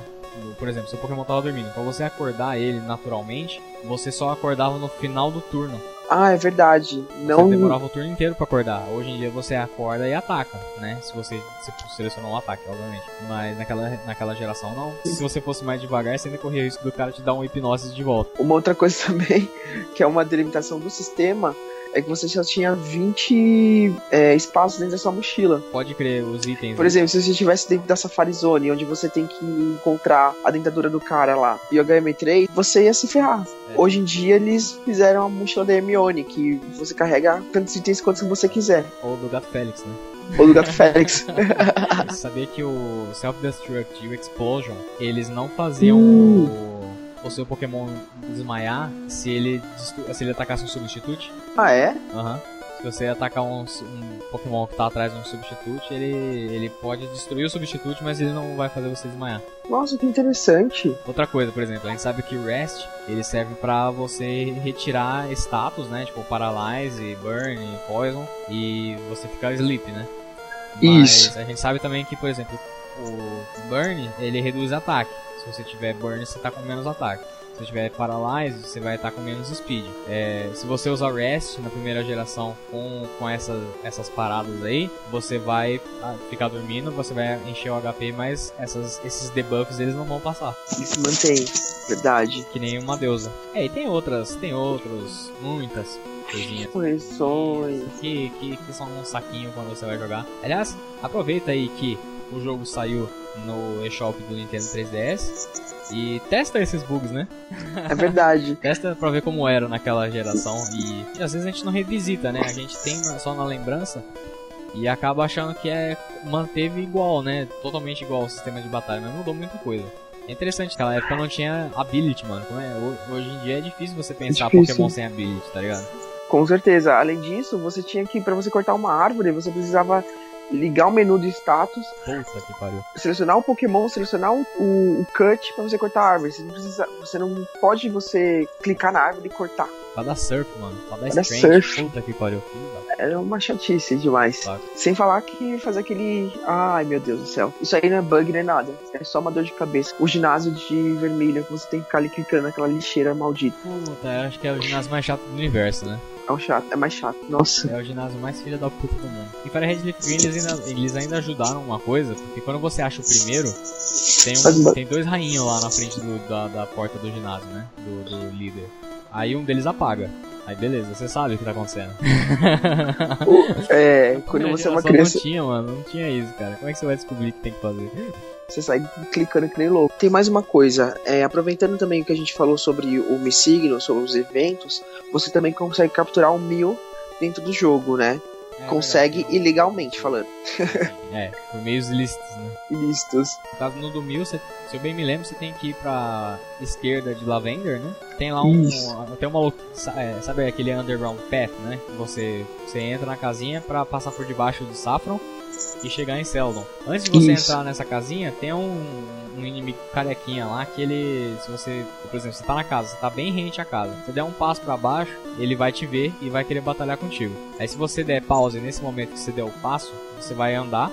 por exemplo, seu Pokémon tava dormindo, para você acordar ele naturalmente, você só acordava no final do turno. Ah, é verdade. Não você demorava o turno inteiro para acordar. Hoje em dia você acorda e ataca, né? Se você se selecionar um ataque, obviamente. Mas naquela, naquela geração não. Se você fosse mais devagar, você ainda corria o risco do cara te dar um hipnose de volta. Uma outra coisa também, que é uma delimitação do sistema, é que você já tinha 20 é, espaços dentro da sua mochila. Pode crer, os itens. Por né? exemplo, se você estivesse dentro da Safari Zone, onde você tem que encontrar a dentadura do cara lá e o HM3, você ia se ferrar. É. Hoje em dia eles fizeram a mochila da Hermione, que você carrega tantos itens quanto você quiser. Ou do Gato Félix, né? Ou do Gato Félix. Sabia que o Self-Destruct e o Explosion, eles não faziam uh. o o seu Pokémon desmaiar se ele, se ele atacasse um substituto. Ah, é? Aham. Uhum. Se você atacar um, um, Pokémon que tá atrás de um substituto, ele, ele pode destruir o substituto, mas ele não vai fazer você desmaiar. Nossa, que interessante. Outra coisa, por exemplo, a gente sabe que o Rest, ele serve para você retirar status, né? Tipo Paralyze, Burn, Poison, e você ficar Sleep, né? Mas Isso. a gente sabe também que, por exemplo, o Burn, ele reduz ataque se você tiver burn, você tá com menos ataque. Se você tiver Paralyze, você vai estar com menos speed. É, se você usar Rest na primeira geração com, com essa, essas paradas aí, você vai ah, ficar dormindo, você vai encher o HP, mas essas, esses debuffs eles não vão passar. Ele se mantém, verdade. Que nem uma deusa. É, e tem outras, tem outros, muitas coisinhas. Correções. Que, que, que são um saquinho quando você vai jogar. Aliás, aproveita aí que o jogo saiu no eShop do Nintendo 3DS e testa esses bugs, né? É verdade. testa pra ver como era naquela geração e, e, às vezes a gente não revisita, né? A gente tem só na lembrança e acaba achando que é manteve igual, né? Totalmente igual o sistema de batalha, mas mudou muita coisa. É interessante, naquela época não tinha ability, mano. É? Hoje em dia é difícil você pensar difícil. Pokémon sem ability, tá ligado? Com certeza. Além disso, você tinha que, para você cortar uma árvore, você precisava ligar o menu de status. Puta que pariu. Selecionar o Pokémon, selecionar o, o, o cut para você cortar a árvore. Você não, precisa, você não pode você clicar na árvore e cortar. Pra dar surf, mano. Pra dar pra surf. Puta que pariu. É uma chatice demais. Claro. Sem falar que fazer aquele. Ai meu Deus do céu. Isso aí não é bug nem nada. É só uma dor de cabeça. O ginásio de vermelho que você tem que ficar ali clicando naquela lixeira maldita. Puta, eu acho que é o ginásio mais chato do universo, né? É o chato, é mais chato. Nossa. É o ginásio mais filha da puta do mundo. E para Red Leaf Green eles ainda, eles ainda ajudaram uma coisa, porque quando você acha o primeiro, tem, um, tem dois rainhos lá na frente do, da, da porta do ginásio, né? Do, do líder. Aí um deles apaga. Aí beleza, você sabe o que tá acontecendo. é, quando você é uma criança. Não tinha, mano, não tinha isso, cara. Como é que você vai descobrir o que tem que fazer? Você sai clicando que nem louco. Tem mais uma coisa, é, aproveitando também o que a gente falou sobre o Mi Signal, sobre os eventos, você também consegue capturar o Mil dentro do jogo, né? É, consegue verdade. ilegalmente falando. é, por meios ilícitos, né? Ilícitos. No caso no do Mil, se eu bem me lembro, você tem que ir pra esquerda de Lavender, né? Tem lá um. Isso. Tem uma. É, sabe aquele underground path, né? Você, você entra na casinha pra passar por debaixo do Saffron e chegar em Seldon. Antes de você Isso. entrar nessa casinha, tem um, um inimigo carequinha lá que ele. Se você. Por exemplo, você tá na casa, você tá bem rente à casa. Você der um passo para baixo, ele vai te ver e vai querer batalhar contigo. Aí se você der pausa nesse momento que você der o passo, você vai andar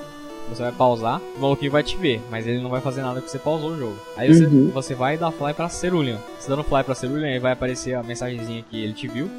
você vai pausar, o maluquinho vai te ver, mas ele não vai fazer nada porque você pausou o jogo. Aí você, uhum. você vai dar fly pra Cerulean. Você dando fly pra Cerulean, aí vai aparecer a mensagenzinha que ele te viu.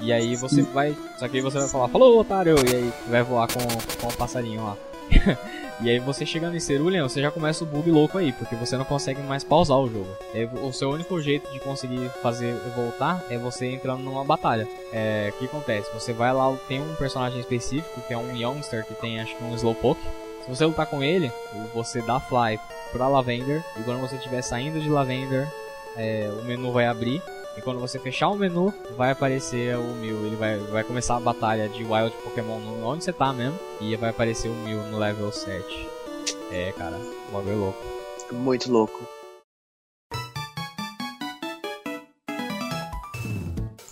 E aí você vai. Só que aí você vai falar, falou, otário! E aí vai voar com, com o passarinho lá. e aí você chegando em Cerulean, você já começa o bug louco aí, porque você não consegue mais pausar o jogo. É, o seu único jeito de conseguir fazer voltar é você entrando numa batalha. É, o que acontece? Você vai lá, tem um personagem específico, que é um Youngster, que tem acho que um Slowpoke. Se você lutar com ele, você dá fly pra Lavender, e quando você estiver saindo de Lavender, é, o menu vai abrir e quando você fechar o menu, vai aparecer o Mil. Ele vai, vai começar a batalha de Wild Pokémon onde você tá mesmo. E vai aparecer o Mil no level 7. É, cara, o bagulho é louco. Muito louco.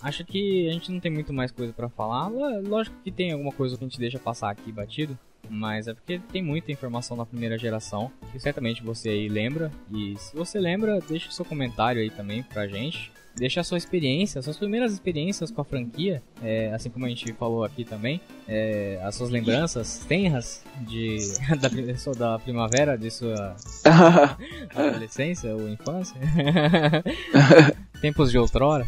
Acho que a gente não tem muito mais coisa para falar. Lógico que tem alguma coisa que a gente deixa passar aqui batido mas é porque tem muita informação na primeira geração, que certamente você aí lembra, e se você lembra, deixa o seu comentário aí também pra gente. Deixa a sua experiência, suas primeiras experiências com a franquia, é, assim como a gente falou aqui também, é, as suas lembranças tenras de, da, da primavera, de sua adolescência ou infância, tempos de outrora.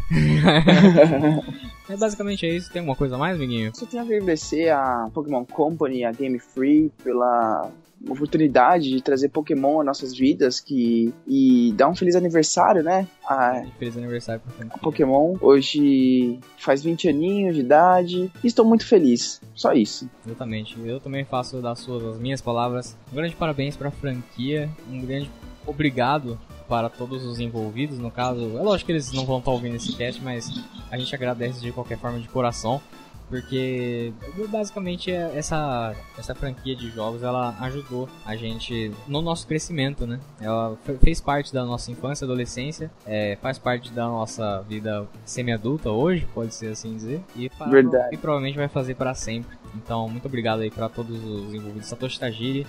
É basicamente é isso. Tem alguma coisa mais, amiguinho? Só tenho a agradecer a Pokémon Company, a Game Free, pela oportunidade de trazer Pokémon às nossas vidas que e dar um feliz aniversário, né? A, feliz aniversário pra Pokémon. Hoje faz 20 aninhos de idade e estou muito feliz. Só isso. Exatamente. Eu também faço das suas as minhas palavras. Um grande parabéns para a franquia, um grande obrigado para todos os envolvidos. No caso, é lógico que eles não vão estar ouvindo esse cast, mas a gente agradece de qualquer forma de coração. Porque basicamente é essa, essa franquia de jogos ela ajudou a gente no nosso crescimento, né? Ela fez parte da nossa infância, adolescência, é, faz parte da nossa vida semi-adulta hoje, pode ser assim dizer, e, para, e provavelmente vai fazer para sempre. Então, muito obrigado aí para todos os envolvidos. Satoshi Tajiri,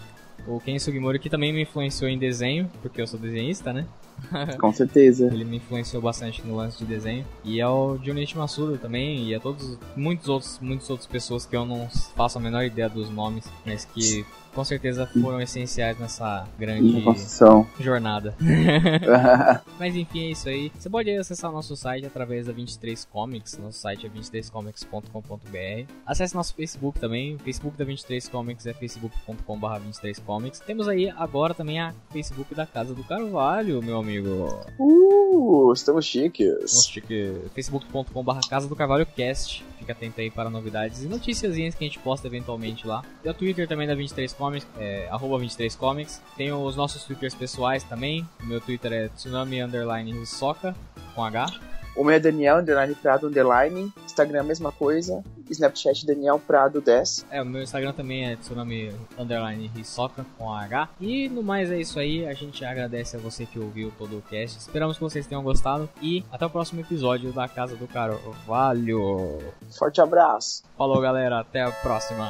o Ken Sugimori que também me influenciou em desenho, porque eu sou desenhista, né? Com certeza. Ele me influenciou bastante no lance de desenho. E é o Junichi Masuda também, e a todos, muitos outros, muitas outras pessoas que eu não faço a menor ideia dos nomes, mas que com certeza foram essenciais nessa grande Inovação. jornada. Mas enfim, é isso aí. Você pode acessar o nosso site através da 23 Comics. Nosso site é 23comics.com.br. Acesse nosso Facebook também. O Facebook da 23 Comics é facebook.com.br 23comics. Temos aí agora também a Facebook da Casa do Carvalho, meu amigo. uh, estamos chiques. Nossa, chique. facebook.com.br Casa do Carvalho Cast. Fica atento aí para novidades e noticiazinhas que a gente posta eventualmente lá. E o Twitter também da 23 Comics, é arroba 23 Comics. Tem os nossos Twitters pessoais também. O meu Twitter é tsunami underline soca com H. O meu é Daniel Underline Prado Underline. Instagram a mesma coisa. Snapchat Daniel Prado 10. É, o meu Instagram também é tsunami underline risoca com H. E no mais é isso aí. A gente agradece a você que ouviu todo o cast. Esperamos que vocês tenham gostado. E até o próximo episódio da Casa do Carvalho. Forte abraço. Falou, galera. Até a próxima.